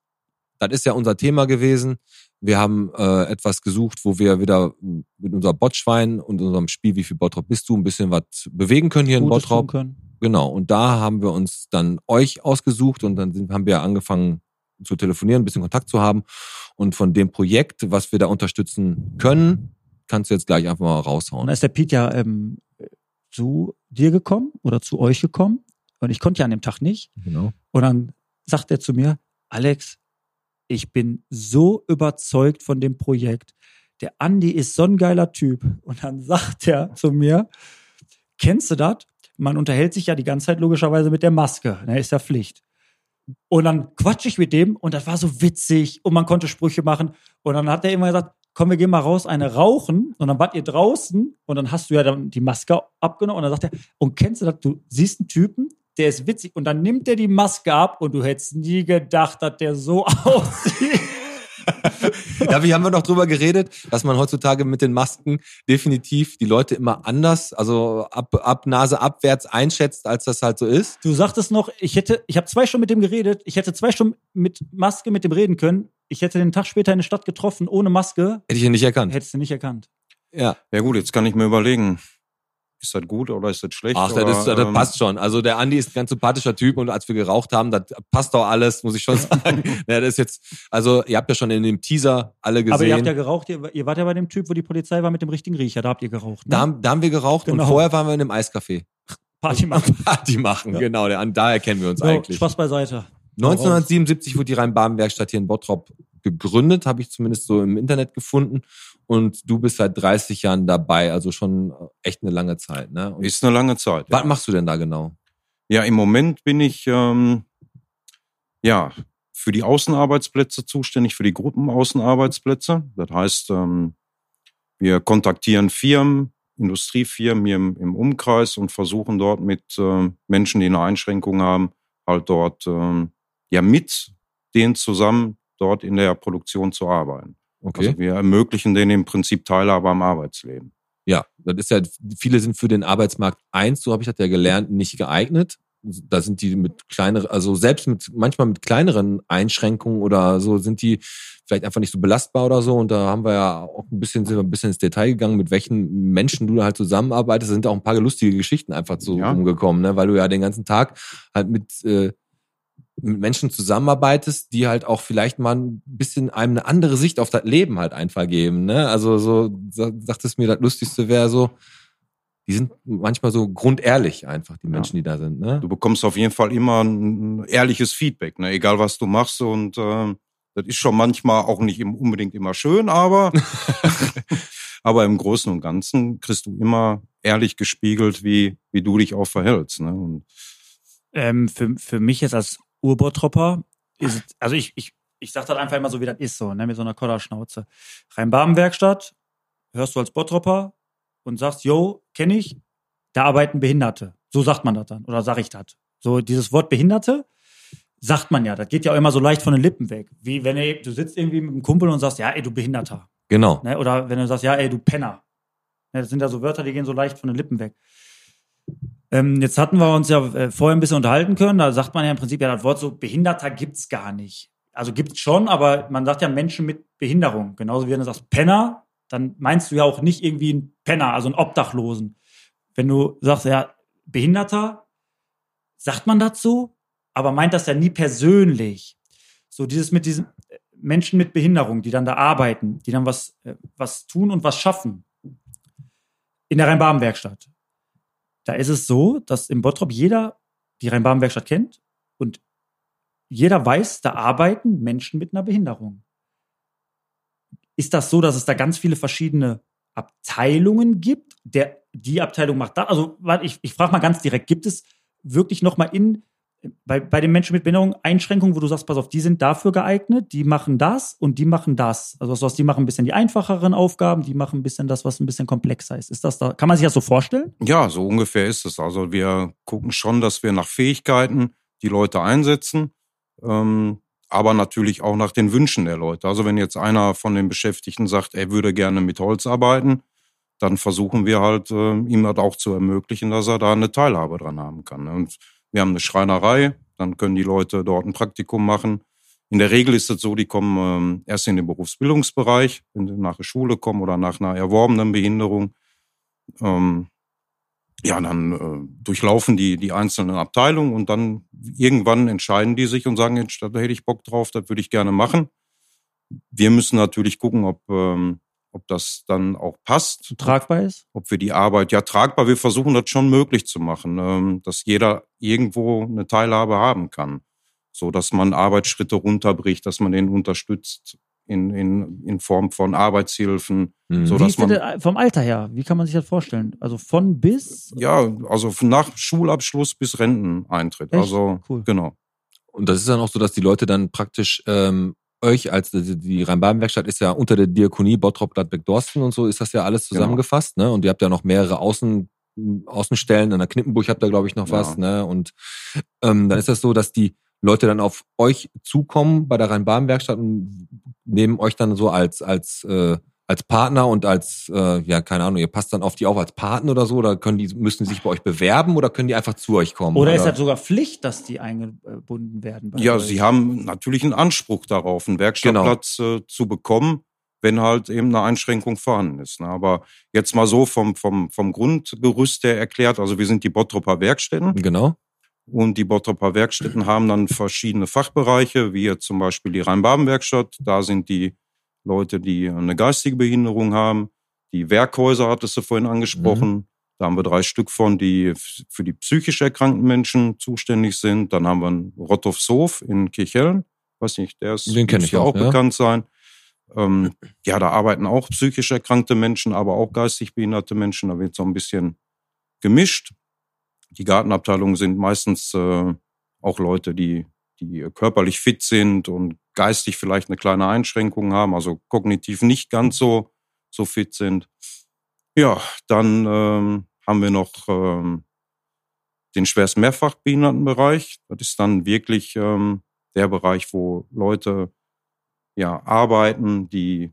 Das ist ja unser Thema gewesen. Wir haben äh, etwas gesucht, wo wir wieder mit unser Botschwein und unserem Spiel, wie viel Bottrop bist du, ein bisschen was bewegen können hier in Gutes tun Bottrop. können. Genau, und da haben wir uns dann euch ausgesucht und dann sind, haben wir angefangen zu telefonieren, ein bisschen Kontakt zu haben. Und von dem Projekt, was wir da unterstützen können, kannst du jetzt gleich einfach mal Und raushauen. dann ist der Pete ja ähm, zu dir gekommen oder zu euch gekommen. Und ich konnte ja an dem Tag nicht. Genau. Und dann sagt er zu mir, Alex, ich bin so überzeugt von dem Projekt. Der Andi ist so ein geiler Typ. Und dann sagt er zu mir, kennst du das? Man unterhält sich ja die ganze Zeit logischerweise mit der Maske. Ne, ist ja Pflicht. Und dann quatsch ich mit dem und das war so witzig und man konnte Sprüche machen. Und dann hat er immer gesagt, komm, wir gehen mal raus, eine rauchen. Und dann wart ihr draußen und dann hast du ja dann die Maske abgenommen. Und dann sagt er, und kennst du das, du siehst einen Typen, der ist witzig. Und dann nimmt er die Maske ab und du hättest nie gedacht, dass der so aussieht. Ja, wie haben wir noch drüber geredet, dass man heutzutage mit den Masken definitiv die Leute immer anders, also ab, ab Nase abwärts einschätzt, als das halt so ist. Du sagtest noch, ich hätte, ich habe zwei Stunden mit dem geredet, ich hätte zwei Stunden mit Maske mit dem reden können. Ich hätte den Tag später in der Stadt getroffen, ohne Maske, Hätte ich ja nicht erkannt. hättest du nicht erkannt. Ja. Ja gut, jetzt kann ich mir überlegen, ist das gut oder ist das schlecht? Ach, oder, das, ist, das ähm, passt schon. Also der Andi ist ein ganz sympathischer Typ und als wir geraucht haben, das passt doch alles, muss ich schon sagen. ja, das ist jetzt, also ihr habt ja schon in dem Teaser alle gesehen. Aber ihr habt ja geraucht, ihr, ihr wart ja bei dem Typ, wo die Polizei war mit dem richtigen Riecher, da habt ihr geraucht. Ne? da, haben- da haben wir geraucht Genau. und vorher waren wir in einem Eiscafé. Party machen. Party machen, Ja. genau. Der, daher kennen wir uns So, eigentlich. Spaß beiseite. 1977 wurde die Rhein-Baden-Werkstatt hier in Bottrop gegründet, habe ich zumindest so im Internet gefunden. Und du bist seit 30 Jahren dabei, also schon echt eine lange Zeit. Ne? Und Ist eine lange Zeit. was Ja. machst du denn da genau? ja, im Moment bin ich ähm, ja für die Außenarbeitsplätze zuständig, für die Gruppenaußenarbeitsplätze. Das heißt, ähm, wir kontaktieren Firmen, Industriefirmen hier im, im Umkreis und versuchen dort mit äh, Menschen, die eine Einschränkung haben, halt dort äh, ja mit denen zusammen dort in der Produktion zu arbeiten. Okay. Also wir ermöglichen denen im Prinzip Teilhabe am Arbeitsleben. Ja, das ist ja, viele sind für den Arbeitsmarkt eins, so habe ich das ja gelernt, nicht geeignet. Da sind die mit kleineren, also selbst mit manchmal mit kleineren Einschränkungen oder so sind die vielleicht einfach nicht so belastbar oder so. Und da haben wir ja auch ein bisschen, sind wir ein bisschen ins Detail gegangen, mit welchen Menschen du da halt zusammenarbeitest. Da sind auch ein paar lustige Geschichten einfach so Ja. rumgekommen, ne? weil du ja den ganzen Tag halt mit, äh, mit Menschen zusammenarbeitest, die halt auch vielleicht mal ein bisschen einem eine andere Sicht auf das Leben halt einfach geben. Ne? Also so sa- sagtest mir, das Lustigste wäre so, die sind manchmal so grundehrlich einfach, die Menschen, die da sind. Ne? Du bekommst auf jeden Fall immer ein ehrliches Feedback, ne? egal was du machst. Und äh, das ist schon manchmal auch nicht unbedingt immer schön, aber, aber im Großen und Ganzen kriegst du immer ehrlich gespiegelt, wie, wie du dich auch verhältst. Ne? Und Ähm, für, für mich jetzt als Urbottropper ist also ich, ich, ich sag das einfach immer so, wie das ist, so, ne, mit so einer Kodderschnauze. Rhein-Baben-Werkstatt, hörst du als Bottropper und sagst, yo, kenne ich, da arbeiten Behinderte. So sagt man das dann, oder sag ich das. So, dieses Wort Behinderte sagt man ja, das geht ja auch immer so leicht von den Lippen weg. Wie wenn ey, du sitzt irgendwie mit einem Kumpel und sagst, ja, ey, du Behinderter. Genau. Ne? Oder wenn du sagst, ja, ey, du Penner. Ne, das sind ja so Wörter, die gehen so leicht von den Lippen weg. Ähm, jetzt hatten wir uns ja äh, vorher ein bisschen unterhalten können. Da sagt man ja im Prinzip, ja, das Wort so Behinderter gibt's gar nicht. Also gibt's schon, aber man sagt ja Menschen mit Behinderung. Genauso wie wenn du sagst Penner, dann meinst du ja auch nicht irgendwie einen Penner, also einen Obdachlosen. Wenn du sagst, ja, Behinderter, sagt man so, aber meint das ja nie persönlich. So dieses mit diesen äh, Menschen mit Behinderung, die dann da arbeiten, die dann was, äh, was tun und was schaffen. In der Rhein-Baben-Werkstatt. Da ist es so, dass im Bottrop jeder die Rhein-Baben-Werkstatt kennt und jeder weiß, da arbeiten Menschen mit einer Behinderung. Ist das so, dass es da ganz viele verschiedene Abteilungen gibt? Der, die Abteilung macht das. Also, ich, ich frage mal ganz direkt, gibt es wirklich nochmal in, bei, bei den Menschen mit Behinderung Einschränkungen, wo du sagst, pass auf, die sind dafür geeignet, die machen das und die machen das. Also was, die machen ein bisschen die einfacheren Aufgaben, die machen ein bisschen das, was ein bisschen komplexer ist. Ist das da, kann man sich das so vorstellen? ja, so ungefähr ist es. Also wir gucken schon, dass wir nach Fähigkeiten die Leute einsetzen. Ähm, aber natürlich auch nach den Wünschen der Leute. Also wenn jetzt einer von den Beschäftigten sagt, er würde gerne mit Holz arbeiten, dann versuchen wir halt, äh, ihm das auch zu ermöglichen, dass er da eine Teilhabe dran haben kann. ne? Und wir haben eine Schreinerei, dann können die Leute dort ein Praktikum machen. In der Regel ist es so, die kommen ähm, erst in den Berufsbildungsbereich, wenn sie nach der Schule kommen oder nach einer erworbenen Behinderung. Ähm, ja, dann äh, durchlaufen die die einzelnen Abteilungen und dann irgendwann entscheiden die sich und sagen, da hätte ich Bock drauf, das würde ich gerne machen. Wir müssen natürlich gucken, ob, ähm, ob das dann auch passt, Tragbar ist? ob wir die Arbeit ja tragbar, wir versuchen das schon möglich zu machen, ähm, dass jeder irgendwo eine Teilhabe haben kann, so dass man Arbeitsschritte runterbricht, dass man den unterstützt in, in, in Form von Arbeitshilfen, Mhm. so Wie dass ist denn man der, vom Alter her? Wie kann man sich das vorstellen? Also von bis? ja, also nach Schulabschluss bis Renteneintritt. Echt? Also Cool. genau. Und das ist dann auch so, dass die Leute dann praktisch ähm, euch als die, die Rhein-Baden-Werkstatt ist ja unter der Diakonie Bottrop, Gladbeck, Dorsten und so ist das ja alles Genau. zusammengefasst, ne? Und ihr habt ja noch mehrere Außen Außenstellen, an der Knippenburg habt ihr, glaube ich, noch Ja. was, ne? Und ähm, dann ist das so, dass die Leute dann auf euch zukommen bei der Rhein-Baden-Werkstatt und nehmen euch dann so als, als, äh, als Partner und als, äh, ja, keine Ahnung, ihr passt dann auf die auf als Partner oder so, oder können die, müssen die sich bei euch bewerben oder können die einfach zu euch kommen? Oder ist das sogar Pflicht, dass die eingebunden werden? bei Ja, euch? sie haben natürlich einen Anspruch darauf, einen Werkstattplatz äh, zu bekommen, wenn halt eben eine Einschränkung vorhanden ist. Ne? Aber jetzt mal so vom, vom, vom Grundgerüst her erklärt, also wir sind die Bottroper Werkstätten Genau. und die Bottroper Werkstätten haben dann verschiedene Fachbereiche, wie jetzt zum Beispiel die Rhein-Baden-Werkstatt. Da sind die Leute, die eine geistige Behinderung haben. Die Werkhäuser hattest du vorhin angesprochen. Da haben wir drei Stück von, die für die psychisch erkrankten Menschen zuständig sind. Dann haben wir einen Rottovshof in Kirchhellen. Weiß nicht, der ist Den kenn ich auch, auch ja. bekannt sein. Ähm, ja, da arbeiten auch psychisch erkrankte Menschen, aber auch geistig behinderte Menschen. Da wird so ein bisschen gemischt. Die Gartenabteilungen sind meistens äh, auch Leute, die, die körperlich fit sind und geistig vielleicht eine kleine Einschränkung haben, also kognitiv nicht ganz so, so fit sind. Ja, dann ähm, haben wir noch ähm, den schwerst Mehrfachbehindertenbereich. Das ist dann wirklich ähm, der Bereich, wo Leute ja arbeiten, die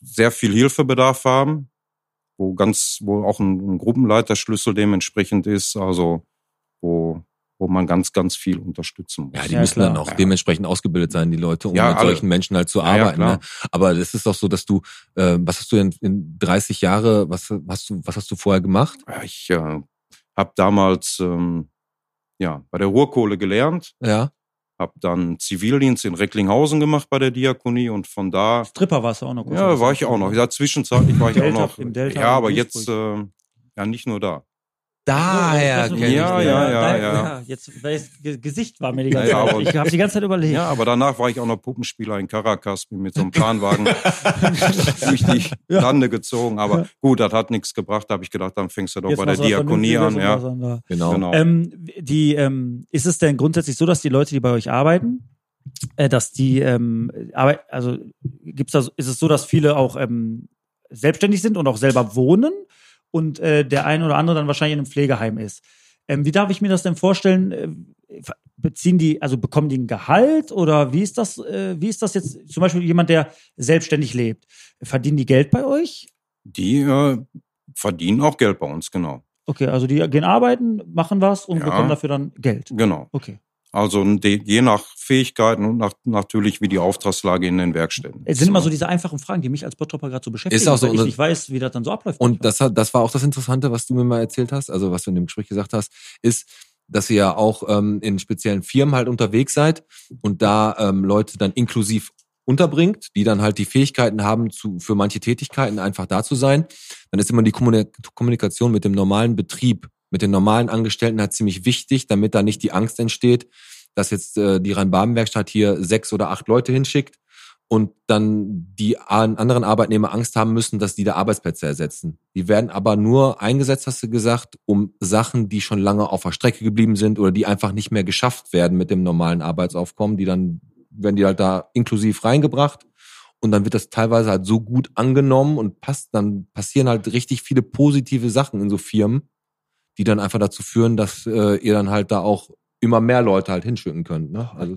sehr viel Hilfebedarf haben, wo ganz, wo auch ein, ein Gruppenleiterschlüssel dementsprechend ist, also wo wo man ganz, ganz viel unterstützen muss. Ja, die Ja, müssen klar. dann auch Ja. dementsprechend ausgebildet sein, die Leute, um Ja, mit alle. solchen Menschen halt zu Ja, ja, arbeiten. ne? Aber es ist doch so, dass du, äh, was hast du denn in 30 Jahre, was hast du, was hast du vorher gemacht? Ja, ich äh, habe damals ähm, ja bei der Ruhrkohle gelernt, Ja. habe dann Zivildienst in Recklinghausen gemacht bei der Diakonie und von da Stripper warst du auch noch. ja war ich auch noch. Ja, zwischenzeitlich war ich Delta- auch noch. im Delta ja, aber jetzt äh, ja nicht nur da. Daher Ja, ja, ja, Dein- ja. Jetzt, weil das Ge- Gesicht war mir die ganze Ja, ja, Zeit. Ich habe die ganze Zeit überlegt. Ja, aber danach war ich auch noch Puppenspieler in Caracas, bin mit so einem Planwagen durch die Lande gezogen. Aber gut, das hat nichts gebracht. Da habe ich gedacht, dann fängst du doch Jetzt bei der Diakonie an. Ja. Genau. genau. Ähm, die, ähm, ist es denn grundsätzlich so, dass die Leute, die bei euch arbeiten, äh, dass die ähm, Arbeit, also gibt's da, ist es so, dass viele auch ähm, selbstständig sind und auch selber wohnen und äh, der eine oder andere dann wahrscheinlich in einem Pflegeheim ist. Ähm, wie darf ich mir das denn vorstellen? Äh, beziehen die, also bekommen die ein Gehalt oder wie ist das, äh, wie ist das jetzt zum Beispiel jemand, der selbstständig lebt? Verdienen die Geld bei euch? Die äh, verdienen auch Geld bei uns, genau. Okay, also die gehen arbeiten, machen was und Ja. bekommen dafür dann Geld. Genau. Okay. Also je nach Fähigkeiten und nach, natürlich wie die Auftragslage in den Werkstätten. Es sind immer so diese einfachen Fragen, die mich als Bottropper gerade so beschäftigen, Ist auch so, weil ich nicht weiß, wie das dann so abläuft. Und das, hat, das war auch das Interessante, was du mir mal erzählt hast, also was du in dem Gespräch gesagt hast, ist, dass ihr ja auch ähm, in speziellen Firmen halt unterwegs seid und da ähm, Leute dann inklusiv unterbringt, die dann halt die Fähigkeiten haben, zu, für manche Tätigkeiten einfach da zu sein. Dann ist immer die Kommunik Kommunikation mit dem normalen Betrieb, mit den normalen Angestellten halt ziemlich wichtig, damit da nicht die Angst entsteht, dass jetzt äh, die Rhein-Baden-Werkstatt hier sechs oder acht Leute hinschickt und dann die an- anderen Arbeitnehmer Angst haben müssen, dass die da Arbeitsplätze ersetzen. Die werden aber nur eingesetzt, hast du gesagt, um Sachen, die schon lange auf der Strecke geblieben sind oder die einfach nicht mehr geschafft werden mit dem normalen Arbeitsaufkommen, die dann werden die halt da inklusiv reingebracht und dann wird das teilweise halt so gut angenommen und passt, dann passieren halt richtig viele positive Sachen in so Firmen, die dann einfach dazu führen, dass äh, ihr dann halt da auch immer mehr Leute halt hinschicken könnt. Ne? Also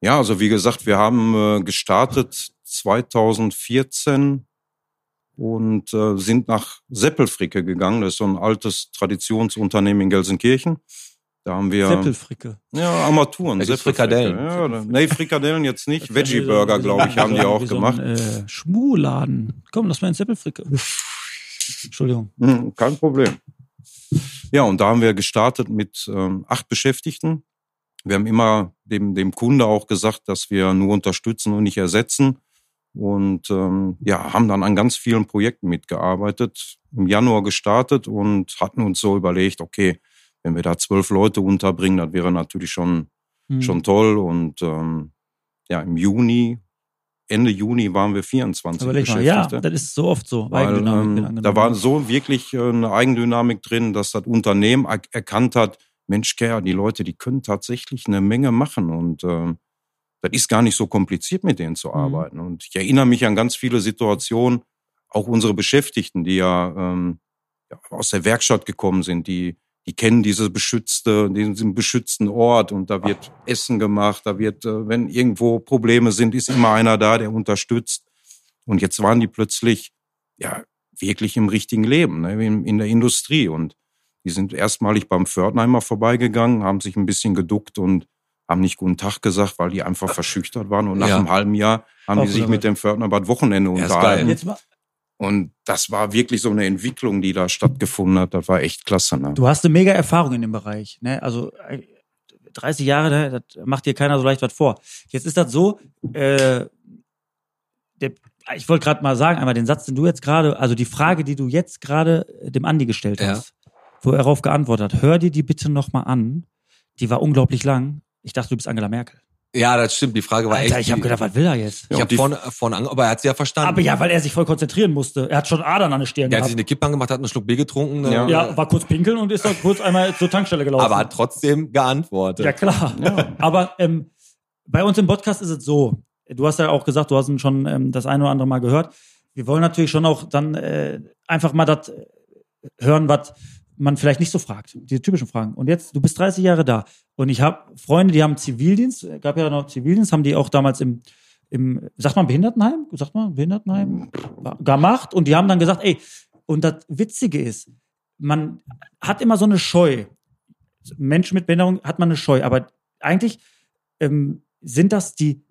Ja, also wie gesagt, wir haben äh, gestartet 2014 und äh, sind nach Seppelfricke gegangen. Das ist so ein altes Traditionsunternehmen in Gelsenkirchen. Da haben wir Seppelfricke. ja Armaturen, Seppelfricke. Frikadellen. Ja, nee, Frikadellen jetzt nicht. Veggie Burger, glaube ich, haben die auch wie so gemacht. Ein, äh, Schmuladen. Komm, lass mal in Seppelfricke. Entschuldigung. Hm, Kein Problem. Ja, und da haben wir gestartet mit ähm, acht Beschäftigten. Wir haben immer dem, dem Kunde auch gesagt, dass wir nur unterstützen und nicht ersetzen. Und ähm, ja, haben dann an ganz vielen Projekten mitgearbeitet. Im Januar gestartet und hatten uns so überlegt, okay, wenn wir da zwölf Leute unterbringen, das wäre natürlich schon, Hm. schon toll. Und ähm, ja, im Juni, Ende Juni waren wir 24 Überleg mal. Ja, das ist so oft so. Weil, Eigendynamik ähm, da war so wirklich äh, eine Eigendynamik drin, dass das Unternehmen er erkannt hat, Mensch, Kerl, die Leute, die können tatsächlich eine Menge machen und ähm, das ist gar nicht so kompliziert, mit denen zu Mhm. arbeiten. Und ich erinnere mich an ganz viele Situationen, auch unsere Beschäftigten, die ja, ähm, ja aus der Werkstatt gekommen sind, die die kennen diese beschützte, diesen beschützten Ort und da wird Essen gemacht, da wird, äh, wenn irgendwo Probleme sind, ist immer einer da, der unterstützt. Und jetzt waren die plötzlich ja wirklich im richtigen Leben, ne, in, in der Industrie. Und die sind erstmalig beim Pförtnheimer vorbeigegangen, haben sich ein bisschen geduckt und haben nicht guten Tag gesagt, weil die einfach verschüchtert waren. Und nach Ja. einem halben Jahr haben Auch die sich mit dem Pförtner bad Wochenende Ja, unterhalten. Jetzt mal, Und das war wirklich so eine Entwicklung, die da stattgefunden hat. Das war echt klasse. Ne? du hast eine mega Erfahrung in dem Bereich. Ne? Also äh, 30 Jahre, ne? das macht dir keiner so leicht was vor. Jetzt ist das so, äh, der, ich wollte gerade mal sagen, einmal den Satz, den du jetzt gerade, also die Frage, die du jetzt gerade äh, dem Andi gestellt Ja. hast, wo er darauf geantwortet hat, hör dir die bitte nochmal an. Die war unglaublich lang. Ich dachte, du bist Angela Merkel. Ja, das stimmt. Die Frage war Alter, echt. ich habe gedacht, was will er jetzt? ich Ja, habe und die- vorne, vorne ange aber er hat sie ja verstanden. Aber ja, weil er sich voll konzentrieren musste. Er hat schon Adern an der Stirn der hat sich gehabt. eine Kippe angemacht, hat einen Schluck Bier getrunken. ne? Ja. Ja, war kurz pinkeln und ist dann kurz einmal zur Tankstelle gelaufen. aber hat trotzdem geantwortet. Ja, klar. Aber ähm, bei uns im Podcast ist es so, du hast ja auch gesagt, du hast ihn schon ähm, das eine oder andere Mal gehört. wir wollen natürlich schon auch dann äh, einfach mal das äh, hören, was man vielleicht nicht so fragt, diese typischen Fragen. Und jetzt, du bist 30 Jahre da. Und ich habe Freunde, die haben Zivildienst, gab ja noch Zivildienst, haben die auch damals im, im sagt man Behindertenheim, sagt man Behindertenheim? Gemacht? Und die haben dann gesagt, ey, und das Witzige ist, man hat immer so eine Scheu. Menschen mit Behinderung hat man eine Scheu, aber eigentlich ähm, sind das die,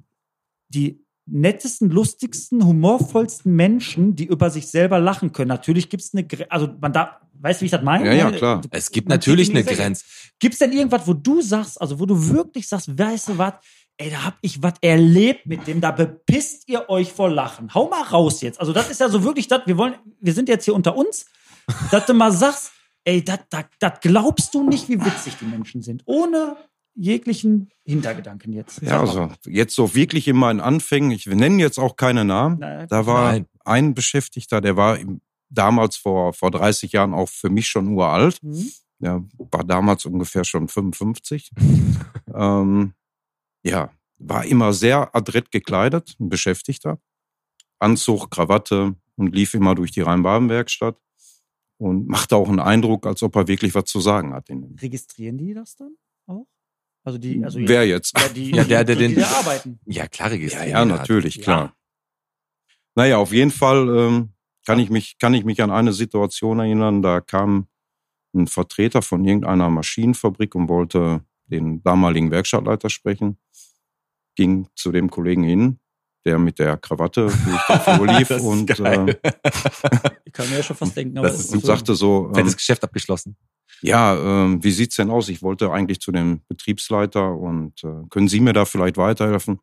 die nettesten, lustigsten, humorvollsten Menschen, die über sich selber lachen können. Natürlich gibt es eine Grenze, also man da, weißt du, wie ich das meine? Ja, ja, klar. Es gibt Man natürlich eine. Grenze. Gibt es denn irgendwas, wo du sagst, also wo du wirklich sagst, weißt du was, ey, da hab ich was erlebt mit dem, da bepisst ihr euch vor Lachen. Hau mal raus jetzt. Also das ist ja so wirklich das, wir wollen, wir sind jetzt hier unter uns, dass du mal sagst, ey, das glaubst du nicht, wie witzig die Menschen sind. Ohne jeglichen Hintergedanken jetzt. Ja, also jetzt so wirklich in meinen Anfängen, ich nenne jetzt auch keine Namen, Nein. da war Nein. ein Beschäftigter, der war damals vor, vor 30 Jahren auch für mich schon uralt. Mhm. Der war damals ungefähr schon 55. ähm, ja, war immer sehr adrett gekleidet, ein Beschäftigter. Anzug, Krawatte und lief immer durch die Rhein-Baden-Werkstatt und machte auch einen Eindruck, als ob er wirklich was zu sagen hat. Registrieren die das dann? Also die, also Wer jetzt? Ja, die, Ja, der, der die, die den- arbeiten. Ja, klar Ja, registrieren. ja, natürlich, Ja. klar. Naja, auf jeden Fall ähm, kann, ich mich, kann ich mich an eine Situation erinnern, da kam ein Vertreter von irgendeiner Maschinenfabrik und wollte den damaligen Werkstattleiter sprechen, ging zu dem Kollegen hin, der mit der Krawatte durch den Flur lief Das und, äh, Ich kann mir ja schon fast denken, aber Das es ist und sagte so, ähm, Fettes Geschäft abgeschlossen. Ja, ähm, wie sieht's denn aus? Ich wollte eigentlich zu dem Betriebsleiter und äh, können Sie mir da vielleicht weiterhelfen?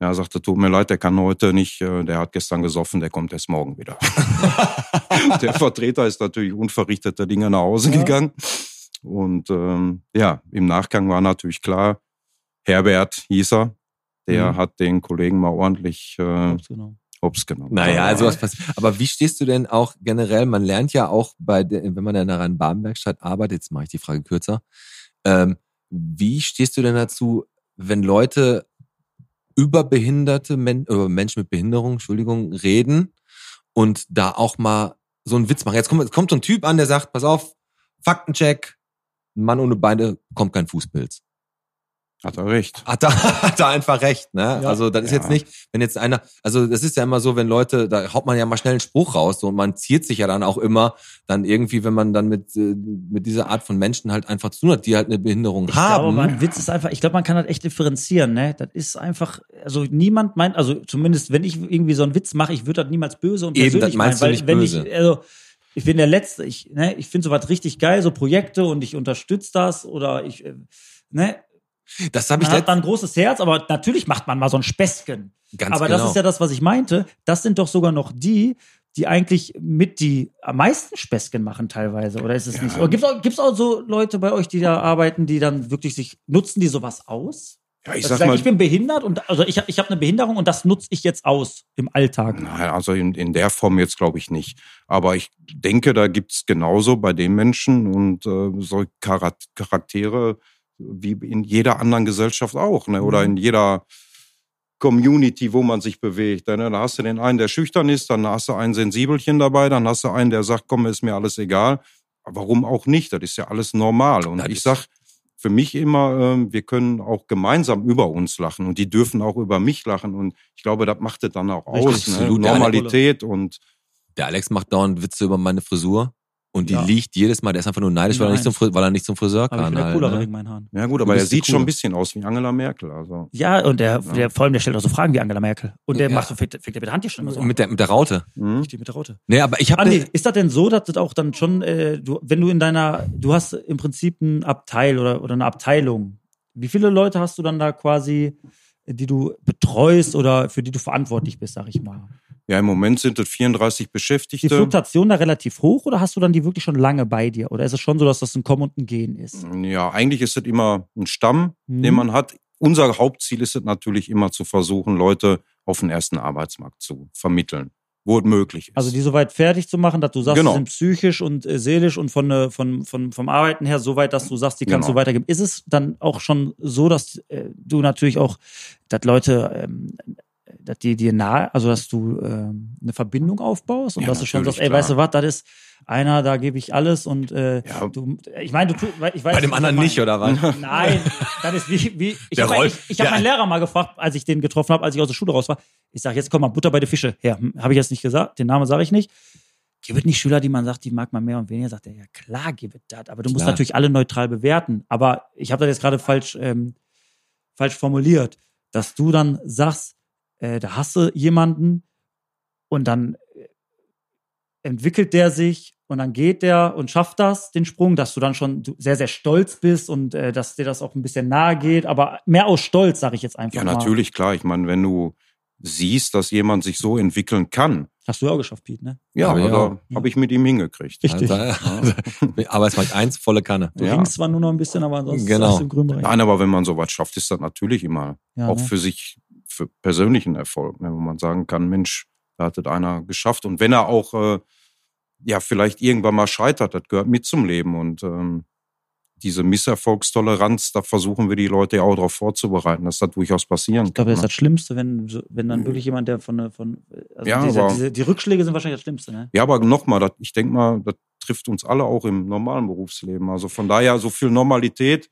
Ja, er sagte, tut mir leid, der kann heute nicht, äh, der hat gestern gesoffen, der kommt erst morgen wieder. der Vertreter ist natürlich unverrichteter Dinge nach Hause Ja. gegangen. Und ähm, ja, im Nachgang war natürlich klar, Herbert hieß er, der Mhm. hat den Kollegen mal ordentlich äh, Genau. Hops genommen. Naja, also was passiert. Aber wie stehst du denn auch generell? Man lernt ja auch bei, wenn man in einer Rhein-Baden-Werkstatt arbeitet, jetzt mache ich die Frage kürzer. Ähm, wie stehst du denn dazu, wenn Leute über behinderte Men über Menschen mit Behinderung, Entschuldigung, reden und da auch mal so einen Witz machen? Jetzt kommt, jetzt kommt so ein Typ an, der sagt, pass auf, Faktencheck, ein Mann ohne Beine kommt kein Fußpilz. Hat er recht. Hat er, hat er einfach recht, ne? Ja. Also das ist Ja. jetzt nicht, wenn jetzt einer, also das ist ja immer so, wenn Leute, da haut man ja mal schnell einen Spruch raus so, und man ziert sich ja dann auch immer dann irgendwie, wenn man dann mit äh, mit dieser Art von Menschen halt einfach zu tun hat, die halt eine Behinderung Ich haben. aber ein Witz ist einfach, ich glaube, man kann das echt differenzieren, ne? Das ist einfach, also niemand meint, also zumindest wenn ich irgendwie so einen Witz mache, ich würde das niemals böse und Eben, persönlich das meinst meinen, du weil nicht wenn böse. ich, also ich bin der Letzte, ich, ne, ich finde sowas richtig geil, so Projekte und ich unterstütze das oder ich, äh, ne, das habe ich man hat ein großes Herz, aber natürlich macht man mal so ein Späßchen. ganz aber genau. das ist ja das, was ich meinte. Das sind doch sogar noch die, die eigentlich mit die am meisten Späßchen machen teilweise. Oder ist es nicht? Oder gibt's auch, gibt's auch so Leute bei euch, die da arbeiten, die dann wirklich sich, nutzen die sowas aus? Ja, ich sag sagen, mal, ich bin behindert und also ich, ich habe eine Behinderung und das nutze ich jetzt aus im Alltag. Nein, also in, in der Form jetzt glaube ich nicht. Aber ich denke, da gibt's genauso bei den Menschen und äh, so Charaktere wie in jeder anderen Gesellschaft auch, ne? Oder in jeder Community, wo man sich bewegt. Ne? Da hast du den einen, der schüchtern ist, dann hast du einen Sensibelchen dabei, dann hast du einen, der sagt, komm, ist mir alles egal. Warum auch nicht? Das ist ja alles normal. Und ich sag für mich immer, ähm, wir können auch gemeinsam über uns lachen und die dürfen auch über mich lachen. Und ich glaube, das macht es dann auch Richtig, aus. Ne? absolut. Ja, Normalität und der Alex macht dauernd Witze über meine Frisur und die Ja. liegt jedes Mal. Der ist einfach nur neidisch, weil er, nicht zum, Fri- weil er nicht zum Friseur Aber ich kann. der Halt, coolere ne? wegen meinen Haaren. ja gut, aber er sieht schon Coole. ein bisschen aus wie Angela Merkel. Also Ja, und der, Ja. der vor allem, der stellt auch so Fragen wie Angela Merkel. Und der Ja. macht so, fängt, fängt der mit der Hand hier schon immer so an. mit, der, mit der Raute. hm? Richtig, mit der Raute. Nee, aber ich habe Andi, ist das denn so, dass das auch dann schon, äh, du, wenn du in deiner, du hast im Prinzip ein Abteil oder, oder eine Abteilung. Wie viele Leute hast du dann da quasi, die du betreust oder für die du verantwortlich bist, sag ich mal? Ja, im Moment sind es 34 Ist die Beschäftigte. Fluktuation da relativ hoch oder hast du dann die wirklich schon lange bei dir? Oder ist es schon so, dass das ein Kommen und ein Gehen ist? Ja, eigentlich ist es immer ein Stamm, Mhm. den man hat. Unser Hauptziel ist es natürlich immer zu versuchen, Leute auf den ersten Arbeitsmarkt zu vermitteln, wo es möglich ist. Also die soweit fertig zu machen, dass du sagst, Genau. die sind psychisch und äh, seelisch und von, äh, von, von, vom Arbeiten her so weit, dass du sagst, die kannst Genau. du weitergeben. Ist es dann auch schon so, dass äh, du natürlich auch, dass Leute, ähm, dass die dir nahe, also dass du ähm, eine Verbindung aufbaust und Ja, dass du schon sagst, ey, klar. weißt du was, das ist einer, da gebe ich alles und äh, Ja. du, ich meine, du tu, ich weiß Bei dem anderen nicht, oder was? Nein, das ist wie, wie ich habe ich, ich hab meinen Lehrer mal gefragt, als ich den getroffen habe, als ich aus der Schule raus war. Ich sage, jetzt komm mal, Butter bei den Fische. her. Habe ich jetzt nicht gesagt, den Namen sage ich nicht. Gibt es nicht Schüler, die man sagt, die mag man mehr und weniger? Sagt er, ja klar, gibt es das. Aber du musst Klar. natürlich alle neutral bewerten. Aber ich habe das jetzt gerade falsch, ähm, falsch formuliert, dass du dann sagst, äh, da hast du jemanden und dann äh, entwickelt der sich und dann geht der und schafft das, den Sprung, dass du dann schon sehr, sehr stolz bist und äh, dass dir das auch ein bisschen nahe geht, aber mehr aus Stolz, sage ich jetzt einfach Ja, mal. natürlich, klar. Ich meine, wenn du siehst, dass jemand sich so entwickeln kann, Hast du ja auch geschafft, Pete, ne? ja, da auch. habe ich mit ihm hingekriegt. Richtig. Also, Arbeitsmarkt 1, volle Kanne. Du Ja. ringst zwar nur noch ein bisschen, aber ansonsten Genau. du im grünen Bereich. Nein, aber wenn man sowas schafft, ist das natürlich immer Ja, auch ne? für sich, für persönlichen Erfolg, ne, wo man sagen kann, Mensch, da hat das einer geschafft. Und wenn er auch, äh, ja, vielleicht irgendwann mal scheitert, das gehört mit zum Leben. Und ähm, diese Misserfolgstoleranz, da versuchen wir die Leute ja auch darauf vorzubereiten, dass das durchaus passieren Ich glaube, das ist kann. das Schlimmste, wenn, wenn dann wirklich jemand, der von, der- von also Ja, diese, aber- diese, die Rückschläge sind wahrscheinlich das Schlimmste, ne? Ja, aber nochmal, ich denke mal, das trifft uns alle auch im normalen Berufsleben. Also von daher so viel Normalität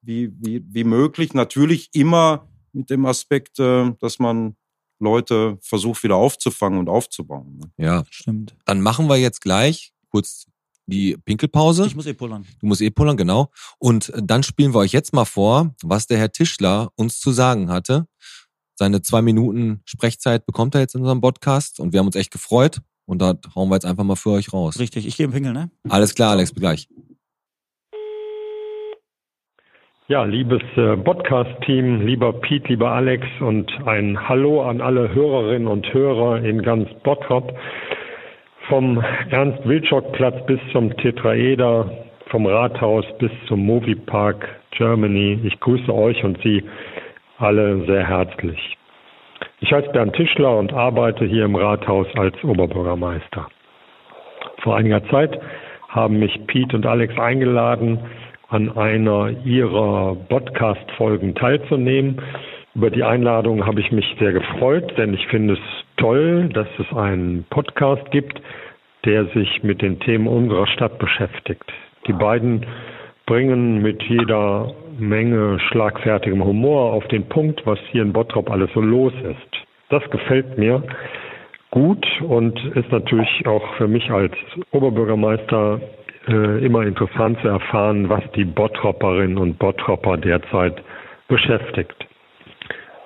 wie, wie, wie möglich. Natürlich immer mit dem Aspekt, äh, dass man Leute versucht wieder aufzufangen und aufzubauen. ne? Ja, Stimmt. dann machen wir jetzt gleich kurz die Pinkelpause. Ich muss eh pullern. Du musst eh pullern, genau. Und dann spielen wir euch jetzt mal vor, was der Herr Tischler uns zu sagen hatte. Seine zwei Minuten Sprechzeit bekommt er jetzt in unserem Podcast und wir haben uns echt gefreut. Und da hauen wir jetzt einfach mal für euch raus. Richtig, ich gehe im Pingel, ne? Alles klar, Alex, bis gleich. Ja, liebes äh, Podcast-Team, lieber Piet, lieber Alex und ein Hallo an alle Hörerinnen und Hörer in ganz Bottrop. Vom Ernst-Wilczok-Platz bis zum Tetraeder, vom Rathaus bis zum Moviepark Germany. Ich grüße euch und Sie alle sehr herzlich. Ich heiße Bernd Tischler und arbeite hier im Rathaus als Oberbürgermeister. Vor einiger Zeit haben mich Piet und Alex eingeladen, an einer ihrer Podcast-Folgen teilzunehmen. Über die Einladung habe ich mich sehr gefreut, denn ich finde es toll, dass es einen Podcast gibt, der sich mit den Themen unserer Stadt beschäftigt. Die beiden bringen mit jeder Menge schlagfertigem Humor auf den Punkt, was hier in Bottrop alles so los ist. Das gefällt mir gut und ist natürlich auch für mich als Oberbürgermeister äh, immer interessant zu erfahren, was die Bottropperinnen und Bottropper derzeit beschäftigt.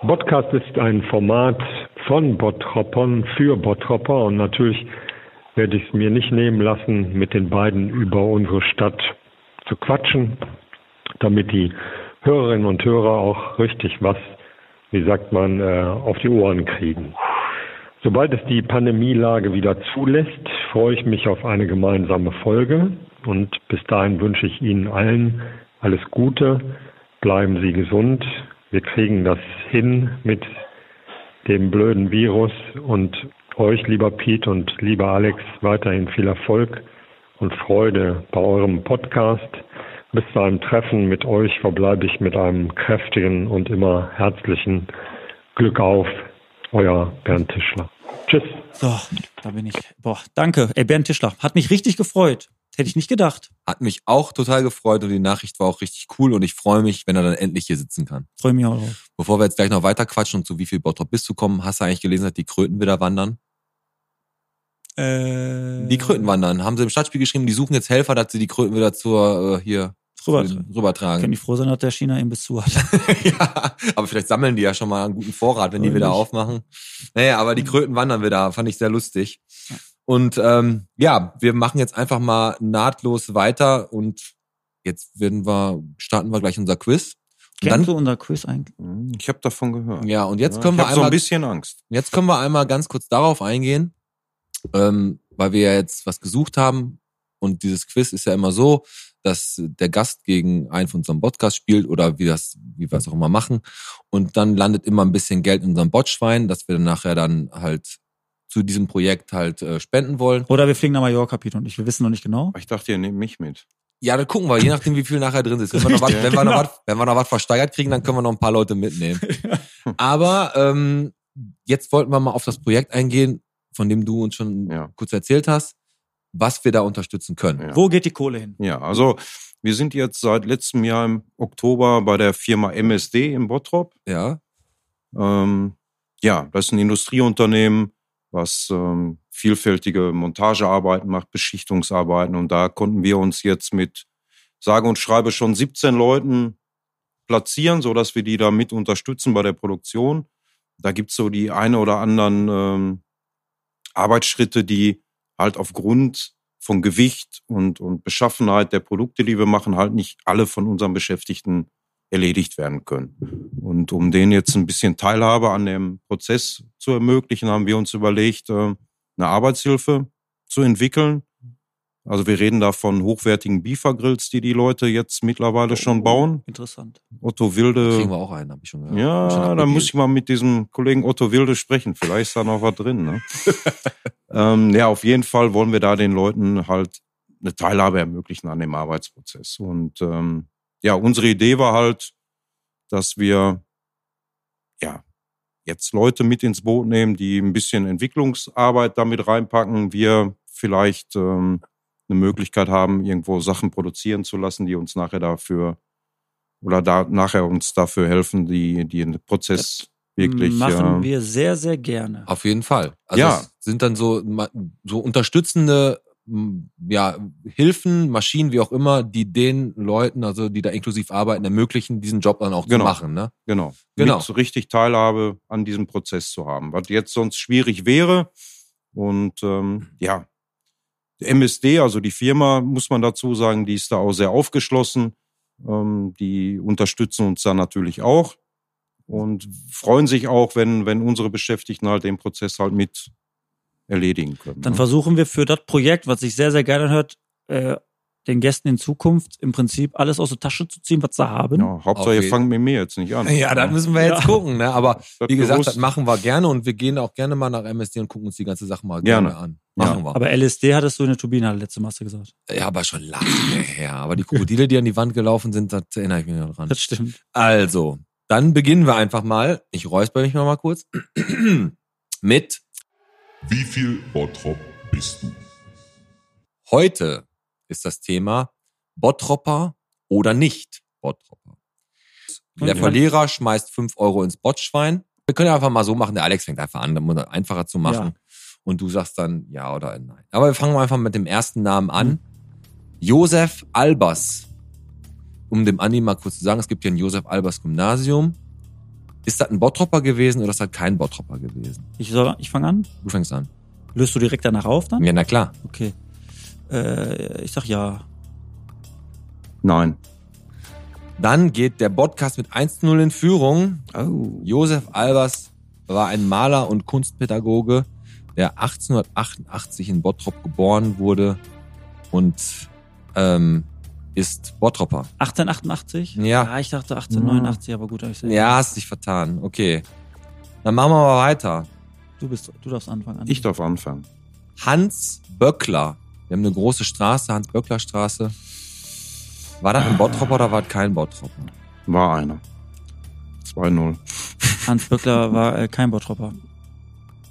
Podcast ist ein Format von Bottroppern für Bottropper und natürlich werde ich es mir nicht nehmen lassen, mit den beiden über unsere Stadt zu quatschen, damit die Hörerinnen und Hörer auch richtig was, wie sagt man, äh, auf die Ohren kriegen. Sobald es die Pandemielage wieder zulässt, freue ich mich auf eine gemeinsame Folge und bis dahin wünsche ich Ihnen allen alles Gute, bleiben Sie gesund, wir kriegen das hin mit dem blöden Virus und euch, lieber Piet und lieber Alex, weiterhin viel Erfolg und Freude bei eurem Podcast. Bis zu einem Treffen mit euch verbleibe ich mit einem kräftigen und immer herzlichen Glück auf, euer Bernd Tischler. Tschüss. So, da bin ich. Boah, danke. Ey, Bernd Tischler, hat mich richtig gefreut. Hätte ich nicht gedacht. Hat mich auch total gefreut und die Nachricht war auch richtig cool und ich freue mich, wenn er dann endlich hier sitzen kann. Freue mich auch drauf. Bevor wir jetzt gleich noch weiter quatschen und zu wie viel Bottrop bist du kommen, hast du eigentlich gelesen, dass die Kröten wieder wandern? Äh, Die Kröten wandern. Haben sie im Stadtspiel geschrieben, die suchen jetzt Helfer, dass sie die Kröten wieder zur, äh, hier, Rüber, zu den- rübertragen. können die froh sein, dass der China Imbiss zu hat. ja, aber vielleicht sammeln die ja schon mal einen guten Vorrat, wenn die Oder wieder nicht. aufmachen. Naja, aber die Kröten wandern wieder, fand ich sehr lustig. Und ähm, ja, wir machen jetzt einfach mal nahtlos weiter und jetzt werden wir, starten wir gleich unser Quiz. Und Kennst dann, du unser Quiz eigentlich? Hm, Ich habe davon gehört. ja, und jetzt Ja, können ich wir hab so einmal ein bisschen Angst. Jetzt können wir einmal ganz kurz darauf eingehen, ähm, weil wir ja jetzt was gesucht haben. Und dieses Quiz ist ja immer so, dass der Gast gegen einen von unserem Podcast spielt oder wie das, wie wir es auch immer machen. Und dann landet immer ein bisschen Geld in unserem Botschwein, dass wir dann nachher dann halt zu diesem Projekt halt äh, spenden wollen. Oder wir fliegen nach Mallorca, Peter und ich. Wir wissen noch nicht genau. Aber Ich dachte, ihr nehmt mich mit. Ja, dann gucken wir, je nachdem, wie viel nachher drin ist. Wenn wir noch was, wenn wir noch Genau. was, wenn wir noch was versteigert kriegen, dann können wir noch ein paar Leute mitnehmen. Aber ähm, jetzt wollten wir mal auf das Projekt eingehen, von dem du uns schon Ja. kurz erzählt hast, was wir da unterstützen können. Ja. Wo geht die Kohle hin? Ja, also wir sind jetzt seit letztem Jahr im Oktober bei der Firma MSD in Bottrop. Ja. Ähm, ja, das ist ein Industrieunternehmen, was ähm, vielfältige Montagearbeiten macht, Beschichtungsarbeiten. Und da konnten wir uns jetzt mit sage und schreibe schon 17 Leuten platzieren, so dass wir die da mit unterstützen bei der Produktion. Da gibt's so die eine oder anderen ähm, Arbeitsschritte, die halt aufgrund von Gewicht und, und Beschaffenheit der Produkte, die wir machen, halt nicht alle von unseren Beschäftigten erledigt werden können. Und um denen jetzt ein bisschen Teilhabe an dem Prozess zu ermöglichen, haben wir uns überlegt, äh, eine Arbeitshilfe zu entwickeln. Also wir reden da von hochwertigen Beefer-Grills, die die Leute jetzt mittlerweile schon bauen. Interessant. Otto Wilde. Kriegen wir auch einen, habe ich schon gehört. Schon Ja, da muss ich mal mit diesem Kollegen Otto Wilde sprechen. Vielleicht ist da noch was drin. Ne? ähm, ja, auf jeden Fall wollen wir da den Leuten halt eine Teilhabe ermöglichen an dem Arbeitsprozess. Und ähm, ja, unsere Idee war halt, dass wir ja jetzt Leute mit ins Boot nehmen, die ein bisschen Entwicklungsarbeit damit reinpacken. Wir vielleicht ähm, eine Möglichkeit haben, irgendwo Sachen produzieren zu lassen, die uns nachher dafür oder da nachher uns dafür helfen, die, die den Prozess wirklich. Machen äh, wir sehr, sehr gerne. Auf jeden Fall. Also Ja. es sind dann so, so unterstützende ja, Hilfen, Maschinen, wie auch immer, die den Leuten, also die da inklusiv arbeiten, ermöglichen, diesen Job dann auch Genau. zu machen. Ne? Genau. Genau. Mit so richtig Teilhabe an diesem Prozess zu haben. Was jetzt sonst schwierig wäre. Und ähm, ja, die MSD, also die Firma, muss man dazu sagen, die ist da auch sehr aufgeschlossen. Ähm, die unterstützen uns da natürlich auch und freuen sich auch, wenn, wenn unsere Beschäftigten halt den Prozess halt mit erledigen können. Dann ne? versuchen wir für das Projekt, was sich sehr, sehr gerne hört, äh, den Gästen in Zukunft im Prinzip alles aus der Tasche zu ziehen, was sie haben. ja, Hauptsache, ihr fangt mit mir jetzt nicht an. Ja, das müssen wir jetzt Ja. gucken. Ne? Aber Das wie gesagt, bewusst. das machen wir gerne und wir gehen auch gerne mal nach MSD und gucken uns die ganze Sache mal Gerne. gerne, an. Machen wir. Aber LSD hattest du in der Turbine letzte Mal hast du gesagt. Ja, aber schon lange her. Aber die Krokodile, die an die Wand gelaufen sind, das erinnere ich mich noch dran. Das stimmt. Also, dann beginnen wir einfach mal. Ich räusper mich noch mal kurz. Mit Wie viel Bottrop bist du? heute ist das Thema Bottropper oder nicht Bottropper. Der Okay. Verlierer schmeißt fünf Euro ins Botschwein. Wir können ja einfach mal so machen, der Alex fängt einfach an, um das einfacher zu machen. Und du sagst dann ja oder nein. Aber wir fangen mal einfach mit dem ersten Namen an. Josef Albers. Um dem Andi mal kurz zu sagen, es gibt hier ein Josef Albers Gymnasium. Ist das ein Bottropper gewesen oder ist das kein Bottropper gewesen? Ich, soll, ich fange an. Du fängst an. Löst du direkt danach auf dann? Ja, na klar. Okay. Äh, ich sag ja. Nein. Dann geht der Podcast mit 1-0 in Führung. Oh. Josef Albers war ein Maler und Kunstpädagoge, der 1888 in Bottrop geboren wurde und ähm, ist Bottropper. 1888? Ja. Ja, ich dachte 1889, aber gut. hab Ich Ja, hast dich vertan. Okay. Dann machen wir mal weiter. Du bist, du darfst anfangen. Andi. Ich darf anfangen. Hans Böckler. Wir haben eine große Straße, Hans-Böckler-Straße. War das ein Bottropper oder war das kein Bottropper? War einer. 2-0. Hans Böckler war äh, kein Bottropper.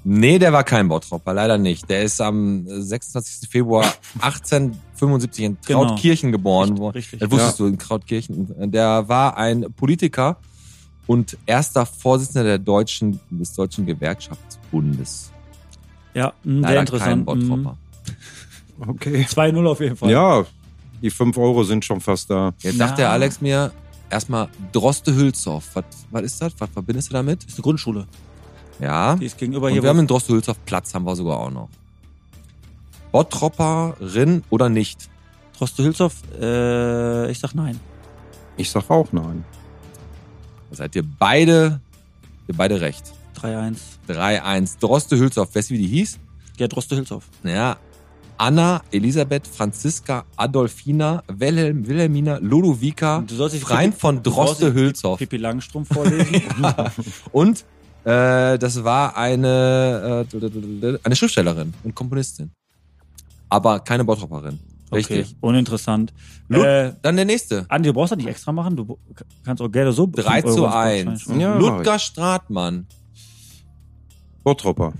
Nee, der war kein Bottropper, leider nicht. Der ist am 26. Februar 1875 in Genau. Krautkirchen geboren Richtig, worden. richtig. Das wusstest du, in Krautkirchen. Der war ein Politiker und erster Vorsitzender der deutschen, des Deutschen Gewerkschaftsbundes. Ja, mh, sehr interessant. kein Bottropper. Okay. 2-0 auf jeden Fall. Ja, die 5 Euro sind schon fast da. Jetzt sagt der Alex mir erstmal Droste Hülshoff. Was, was ist das? Was verbindest du damit? Das ist eine Grundschule. Ja. Die ist gegenüber Und hier. wir haben in Droste Hülshoff Platz, haben wir sogar auch noch. Bottropperin oder nicht? Droste Hülshoff, äh, ich sag nein. Ich sag auch nein. Da seid ihr beide, ihr beide recht. 3-1. 3-1. Droste Hülshoff, weißt du, wie die hieß? Ja, Droste Hülshoff. Ja. Anna, Elisabeth, Franziska, Adolfina, Wilhelm, Wilhelmina, Ludovica, Du sollst dich Freien von du sollst Droste dich Hülshoff. Pippi Langstrumpf vorlesen. Und äh, das war eine, äh, eine Schriftstellerin und Komponistin. Aber keine Bottropperin. Richtig. Okay, uninteressant. Lud Äh, Dann der nächste. Andi, du brauchst das nicht extra machen. Du kannst auch gerne so. 3 fünf zu Euro ins 1. Bordstein schmeißen. Ja, Ludger Stratmann. Bottropper.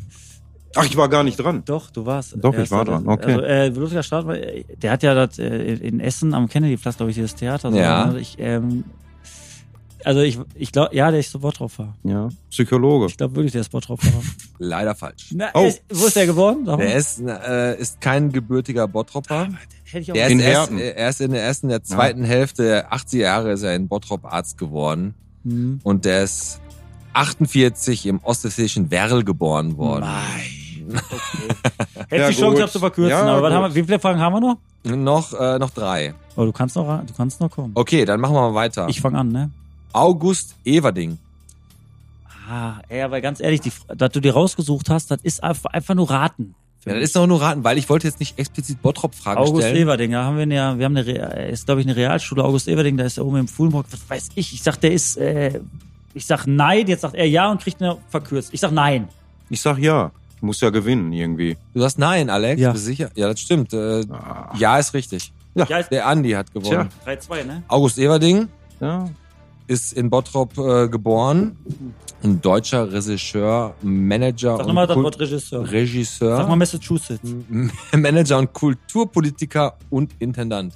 Ach, ich war gar nicht dran. Doch, du warst. Doch, ich war dran, okay. Also, äh, Ludwiger Staat, war- äh, der hat ja das äh, in Essen am Kennedyplatz, glaube ich, dieses Theater. so, Ja. ne? Ich, ähm, also ich, ich glaube, ja, der ist so Bottropper. Ja, Psychologe. Ich glaube wirklich, der ist Bottropper. Leider falsch. Na, Oh. ist, wo ist der geworden? Sag mal. Der ist, äh, ist kein gebürtiger Bottropper. Hätte ich auch Der ist In erst, Herten. äh, erst in der ersten, der zweiten Hälfte der 80er Jahre ist er in Bottrop Arzt geworden. Hm. Und der ist 48 im ostwestfälischen Werl geboren worden. Hätte Ja, die Chance gut. gehabt zu verkürzen, Ja, aber haben wir, wie viele Fragen haben wir noch? Noch, äh, noch drei. Oh, du kannst noch, du kannst noch kommen. Okay, dann machen wir mal weiter. Ich fange an, ne? August Everding. Ah, ey, weil ganz ehrlich, die, dass du die rausgesucht hast, das ist einfach, nur raten. Ja, das ist doch nur raten, weil ich wollte jetzt nicht explizit Bottrop-Fragen August stellen. Everding, da haben wir ja, wir haben eine, Re- ist glaube ich eine Realschule, August Everding, da ist er oben im Fuhlenburg, was weiß ich, ich sag, der ist, äh, ich sag nein, jetzt sagt er ja und kriegt eine verkürzt. Ich sag nein. Ich sag ja. Ich muss ja gewinnen irgendwie. Du sagst nein, Alex. Ja. Bist du sicher? Ja, das stimmt. Äh, Ah, ja, ist richtig. Ja, ist Der Andi hat gewonnen. 3-2, ne? August Everding ja. Ist in Bottrop äh, geboren. Ein deutscher Regisseur, Manager Sag nochmal und das Wort Regisseur. Sag mal Regisseur, Massachusetts. Manager und Kulturpolitiker und Intendant.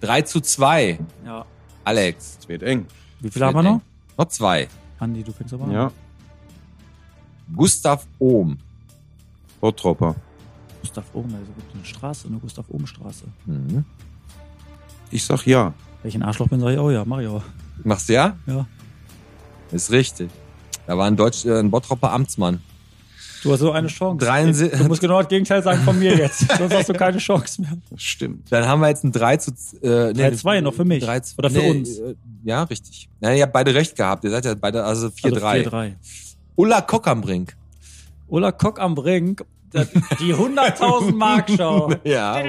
3 zu 2, Ja. Alex. Es wird eng. Wie viele haben wir noch? Noch zwei. Andi, du fängst aber. Ja. Gustav Ohm. Bottropper. Gustav Ohm, also gibt eine Straße, eine Gustav Ohm Straße. Mhm. Ich sag ja. Wenn ich ein Arschloch bin, sag ich, oh ja, mach ich auch. Machst du ja? Ja. Ist richtig. Da war ein, Deutsch, äh, ein Bottropper Amtsmann. Du hast so eine Chance. 73 Du musst genau das Gegenteil sagen von mir jetzt. Sonst hast du keine Chance mehr. Stimmt. Dann haben wir jetzt ein 3 zu äh, 3-2 noch für mich. 3 zu, Oder für uns. Äh, ja, richtig. Nein, ihr habt beide recht gehabt. Ihr seid ja beide, also 4-3. Also 4-3. Ulla Kock am Brink. Ulla Kock am Brink, die 100.000 Mark Show. Ja.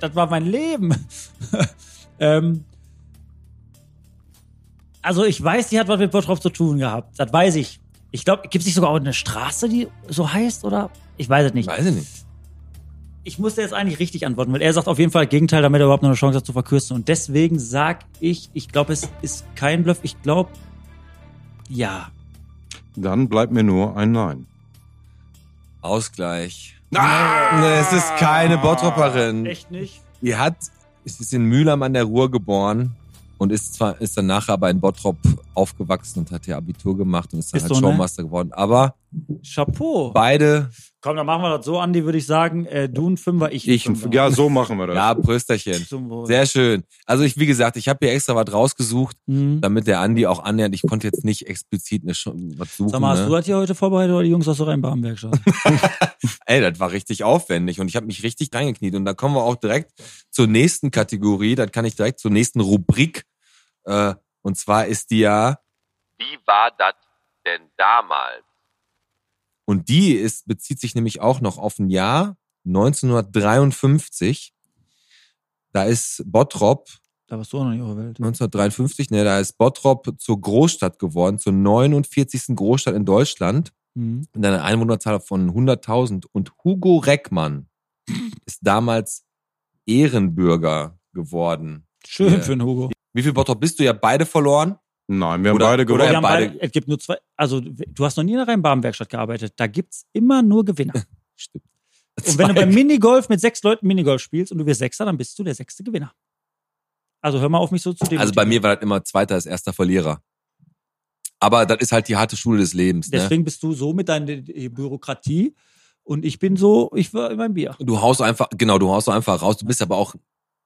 Das war mein Leben. ähm, also ich weiß, die hat was mit Bottrop zu tun gehabt. Das weiß ich. Ich glaube, gibt es nicht sogar auch eine Straße, die so heißt, oder? Ich weiß es nicht. Weiß ich nicht. Ich musste jetzt eigentlich richtig antworten, weil er sagt auf jeden Fall Gegenteil, damit er überhaupt noch eine Chance hat zu verkürzen. Und deswegen sag ich, ich glaube, es ist kein Bluff. Ich glaube, ja. Dann bleibt mir nur ein Nein. Ausgleich. Nee, es ist keine Bottropperin. Echt nicht? Die hat, es ist in Mühlheim an der Ruhr geboren und ist zwar, ist dann nachher aber in Bottrop aufgewachsen und hat ihr Abitur gemacht und ist dann Ist halt so, ne? Showmaster geworden. Aber Chapeau. beide, Komm, dann machen wir das so, Andi, würde ich sagen. Äh, du ein Fünfer, ich ein Ich, Fünfer. ja, so machen wir das. ja, Prösterchen. Sehr schön. Also ich, wie gesagt, ich habe hier extra was rausgesucht, Mhm. damit der Andi auch annähernd, ich konnte jetzt nicht explizit eine, was suchen. Sag mal, hast ne? du das hier heute vorbereitet oder die Jungs aus der Rheinbahnwerkstatt? Ey, das war richtig aufwendig und ich habe mich richtig reingekniet. Und da kommen wir auch direkt zur nächsten Kategorie. Dann kann ich direkt zur nächsten Rubrik. Äh, und zwar ist die ja. Wie war das denn damals? Und die ist, bezieht sich nämlich auch noch auf ein Jahr 1953. Da ist Bottrop da warst du auch noch nicht auf der Welt. 1953, ne, da ist Bottrop zur Großstadt geworden, zur 49. Großstadt in Deutschland Mhm. mit einer Einwohnerzahl von 100.000. Und Hugo Reckmann ist damals Ehrenbürger geworden. Schön für den Hugo. Wie viel Bottrop bist du? Ihr habt beide verloren? Nein, wir haben Oder- beide gewonnen. Wir haben beide- beide, es gibt nur zwei, also du hast noch nie in der Rheinbahnwerkstatt gearbeitet. Da gibt's immer nur Gewinner. Stimmt. Und wenn du beim Minigolf mit sechs Leuten Minigolf spielst und du wirst Sechster, dann bist du der sechste Gewinner. Also hör mal auf mich so zu also bei mir war das immer Zweiter als erster Verlierer. Aber das ist halt die harte Schule des Lebens. Ne? Deswegen bist du so mit deiner Bürokratie und ich bin so, ich war in meinem Bier. Du haust einfach, genau, du haust einfach raus. Du bist aber auch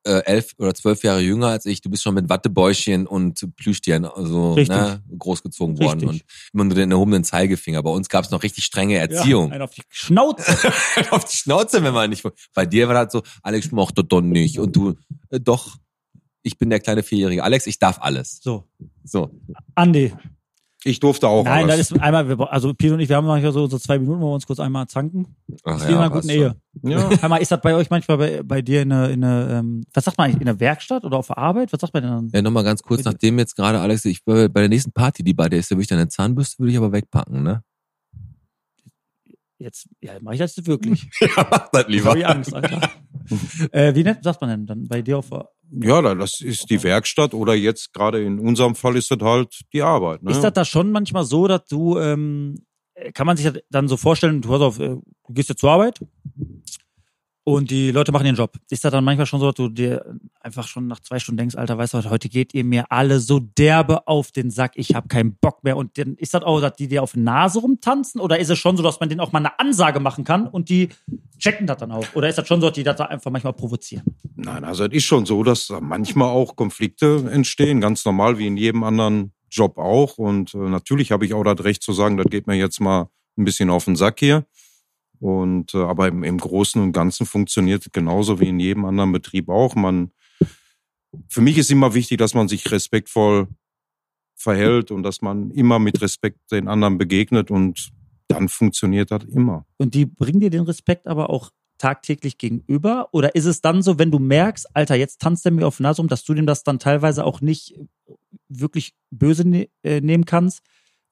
äh, elf oder zwölf Jahre jünger als ich. Du bist schon mit Wattebäuschen und Plüschtieren also, Richtig. ne, großgezogen worden. Richtig. Und immer nur den erhobenen Zeigefinger. Bei uns gab es noch richtig strenge Erziehung. Ja, einen auf die Schnauze. Auf die Schnauze, wenn man nicht. Bei dir war das so, Alex mochte doch nicht. Und du, äh, doch, ich bin der kleine Vierjährige. Alex, ich darf alles. So, So. Andi. Ich durfte auch Nein, das ist einmal, also Pete und ich, wir haben manchmal so, so zwei Minuten, wo wir uns kurz einmal zanken. Ach Das ist wie in einer guten Ehe. ja. Hör mal, ist das bei euch manchmal bei, bei dir in der, in der ähm, was sagt man eigentlich, in der Werkstatt oder auf der Arbeit? Was sagt man denn dann? Ja, nochmal ganz kurz, nachdem jetzt gerade Alex, ich bei bei der nächsten Party, die bei dir ist, da würde ich deine Zahnbürste würde ich aber wegpacken, ne? Jetzt, ja, mach ich das wirklich. Ja, mach das Jetzt hab ich Angst, Alter. äh, wie nennt, sagt man denn dann bei dir auf ja, da- das ist die Werkstatt oder jetzt gerade in unserem Fall ist das halt die Arbeit. Ne? Ist das da schon manchmal so, dass du, ähm, kann man sich das dann so vorstellen, du, pass auf, äh, du gehst jetzt zur Arbeit und die Leute machen ihren Job. Ist das dann manchmal schon so, dass du dir einfach schon nach zwei Stunden denkst, Alter, weißt du heute geht ihr mir alle so derbe auf den Sack, ich habe keinen Bock mehr. Und dann ist das auch, dass die dir auf die Nase rumtanzen? Oder ist es schon so, dass man denen auch mal eine Ansage machen kann und die checken das dann auch? Oder ist das schon so, dass die das da einfach manchmal provozieren? Nein, also es ist schon so, dass da manchmal auch Konflikte entstehen, ganz normal wie in jedem anderen Job auch. Und äh, natürlich habe ich auch das Recht zu sagen, das geht mir jetzt mal ein bisschen auf den Sack hier. Und äh, aber im, im Großen und Ganzen funktioniert es genauso wie in jedem anderen Betrieb auch. Man, für mich ist immer wichtig, dass man sich respektvoll verhält und dass man immer mit Respekt den anderen begegnet und dann funktioniert das immer. Und die bringen dir den Respekt aber auch tagtäglich gegenüber? Oder ist es dann so, wenn du merkst, Alter, jetzt tanzt er mir auf die Nase rum, dass du dem das dann teilweise auch nicht wirklich böse ne äh, nehmen kannst,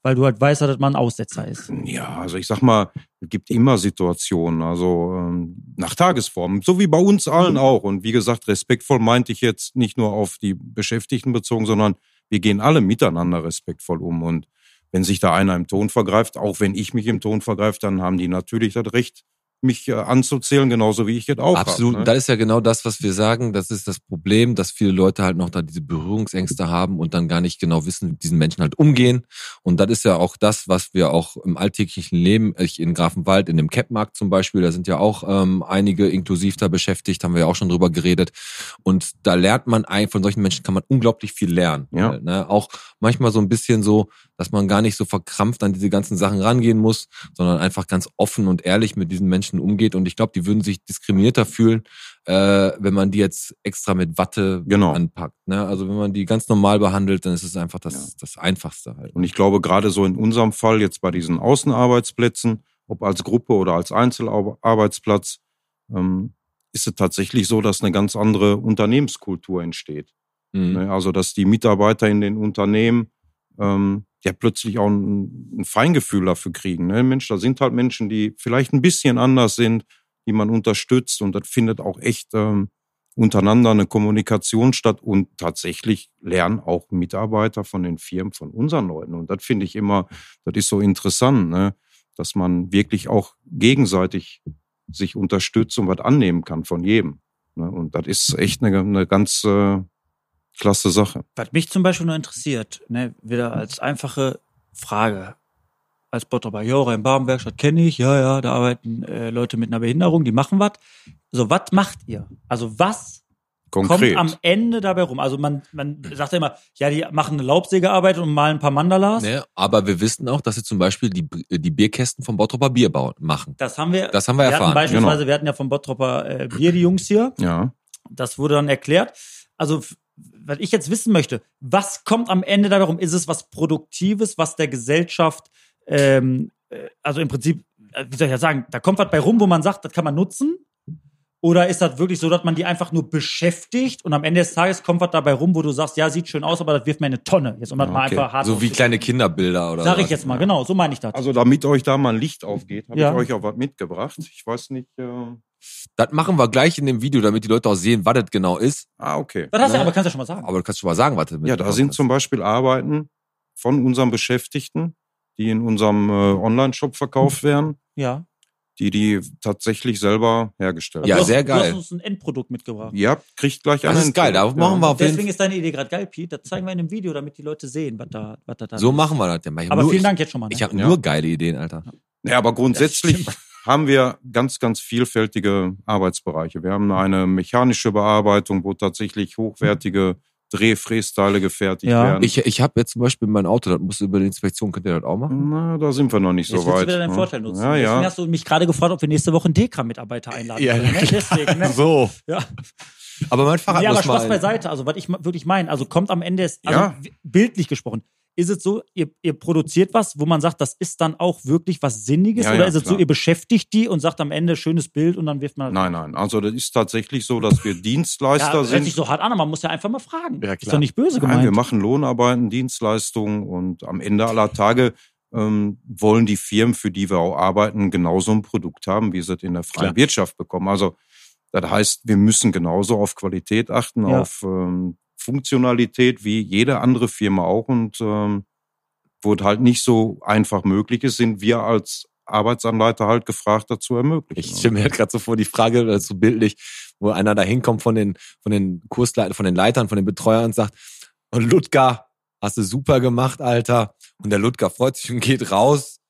weil du halt weißt, dass das mal ein Aussetzer ist? Ja, also ich sag mal, gibt immer Situationen, also ähm, nach Tagesform, so wie bei uns allen auch. Und wie gesagt, respektvoll meinte ich jetzt nicht nur auf die Beschäftigten bezogen, sondern wir gehen alle miteinander respektvoll um. Und wenn sich da einer im Ton vergreift, auch wenn ich mich im Ton vergreife, dann haben die natürlich das Recht, mich äh, anzuzählen, genauso wie ich jetzt auch. Absolut. Hab, ne? Das ist ja genau das, was wir sagen. Das ist das Problem, dass viele Leute halt noch da diese Berührungsängste haben und dann gar nicht genau wissen, wie diesen Menschen halt umgehen. Und das ist ja auch das, was wir auch im alltäglichen Leben, ich in Grafenwald, in dem Capmarkt zum Beispiel, da sind ja auch ähm, einige inklusiv da beschäftigt, haben wir ja auch schon drüber geredet. Und da lernt man eigentlich, von solchen Menschen kann man unglaublich viel lernen. Ja. Weil, ne? Auch manchmal so ein bisschen so, dass man gar nicht so verkrampft an diese ganzen Sachen rangehen muss, sondern einfach ganz offen und ehrlich mit diesen Menschen umgeht. Und ich glaube, die würden sich diskriminierter fühlen, äh, wenn man die jetzt extra mit Watte Genau. anpackt. Ne? Also wenn man die ganz normal behandelt, dann ist es einfach das, Ja. das Einfachste halt. Und ich glaube, gerade so in unserem Fall, jetzt bei diesen Außenarbeitsplätzen, ob als Gruppe oder als Einzelarbeitsplatz, ähm, ist es tatsächlich so, dass eine ganz andere Unternehmenskultur entsteht. Mhm. Ne? Also, dass die Mitarbeiter in den Unternehmen ähm, ja plötzlich auch ein, ein Feingefühl dafür kriegen. Ne? Mensch, da sind halt Menschen, die vielleicht ein bisschen anders sind, die man unterstützt und das findet auch echt ähm, untereinander eine Kommunikation statt und tatsächlich lernen auch Mitarbeiter von den Firmen, von unseren Leuten. Und das finde ich immer, das ist so interessant, ne? dass man wirklich auch gegenseitig sich unterstützt und was annehmen kann von jedem. Ne? Und das ist echt eine, eine ganz äh, klasse Sache. Was mich zum Beispiel nur interessiert, ne, wieder als einfache Frage. Als Bottroper, ja, Rhein-Baden-Werkstatt kenne ich, ja, ja, da arbeiten äh, Leute mit einer Behinderung, die machen was. So, was macht ihr? Also, was Konkret. kommt am Ende dabei rum? Also, man, man sagt ja immer, ja, die machen eine Laubsägearbeit und malen ein paar Mandalas. Ne? Aber wir wissen auch, dass sie zum Beispiel die, die Bierkästen vom Bottroper Bier bauen, machen. Das haben wir, Das haben wir wir erfahren. Hatten beispielsweise, wir hatten ja vom Bottropper äh, Bier die Jungs hier. ja. Das wurde dann erklärt. Also, was ich jetzt wissen möchte, was kommt am Ende dabei rum? Ist es was Produktives, was der Gesellschaft, ähm, äh, also im Prinzip, äh, wie soll ich das sagen, da kommt was bei rum, wo man sagt, das kann man nutzen? Oder ist das wirklich so, dass man die einfach nur beschäftigt und am Ende des Tages kommt was dabei rum, wo du sagst, ja, sieht schön aus, aber das wirft mir eine Tonne. Jetzt um das mal Okay. einfach hart So wie kleine Kinderbilder oder Sag ich jetzt mal, genau, so meine ich das. Also damit euch da mal ein Licht aufgeht, habe Ja. ich euch auch was mitgebracht. Ich weiß nicht. Äh... Das machen wir gleich in dem Video, damit die Leute auch sehen, was das genau ist. Ah, okay. das hast du ne? aber kannst du ja schon mal sagen. Aber du kannst schon mal sagen, was du Ja, da sind hast. zum Beispiel Arbeiten von unseren Beschäftigten, die in unserem äh, Online-Shop verkauft werden, Ja. Die die tatsächlich selber hergestellt Ja, haben. hast, sehr Du hast geil. uns ein Endprodukt mitgebracht. Ihr kriegt gleich Das einen ist geil, da machen wir auf jeden Deswegen ist deine Idee gerade geil, Pete. Das zeigen wir in einem Video, damit die Leute sehen, was da, was da, da So ist. machen wir das. denn. Aber nur, vielen Dank jetzt schon mal. Ne? Ich, habe Ja. nur geile Ideen, Alter. Ja, aber grundsätzlich haben wir ganz, ganz vielfältige Arbeitsbereiche. Wir haben eine mechanische Bearbeitung, wo tatsächlich hochwertige Drehfrästeile gefertigt Ja. werden. Ich, ich habe jetzt zum Beispiel mein Auto, das muss über die Inspektion, könnt ihr das auch machen? Na, da sind wir noch nicht Jetzt so willst weit. du wieder deinen ne? Vorteil nutzen. Ja, Deswegen ja. hast du mich gerade gefragt, ob wir nächste Woche einen Dekra-Mitarbeiter einladen Ja, können. Ne? Deswegen, ne? So. Ja. Aber mein Fahrrad ja, aber muss mal... Spaß beiseite. Also, was ich wirklich meine, also kommt am Ende, ist, also Ja. bildlich gesprochen, ist es so, ihr, ihr produziert was, wo man sagt, das ist dann auch wirklich was Sinniges? Ja, oder ja, ist es so, klar. ihr beschäftigt die und sagt am Ende schönes Bild und dann wirft man. Nein, nein. Also das ist tatsächlich so, dass wir ja, Dienstleister das hört sind. sich so hart an, aber man muss ja einfach mal fragen. Ja, Ist klar. doch nicht böse Nein, gemeint. wir machen Lohnarbeiten, Dienstleistungen und am Ende aller Tage ähm, wollen die Firmen, für die wir auch arbeiten, genauso ein Produkt haben, wie sie es in der freien Klar. Wirtschaft bekommen. Also das heißt, wir müssen genauso auf Qualität achten, Ja. auf ähm, Funktionalität wie jede andere Firma auch und ähm, wo es halt nicht so einfach möglich ist, sind wir als Arbeitsanleiter halt gefragt, dazu ermöglichen. Ich stelle mir halt gerade so vor, die Frage äh, so bildlich, wo einer da hinkommt von den, von den Kursleitern, von den Leitern, von den Betreuern und sagt, und Ludger, hast du super gemacht, Alter. Und der Ludger freut sich und geht raus.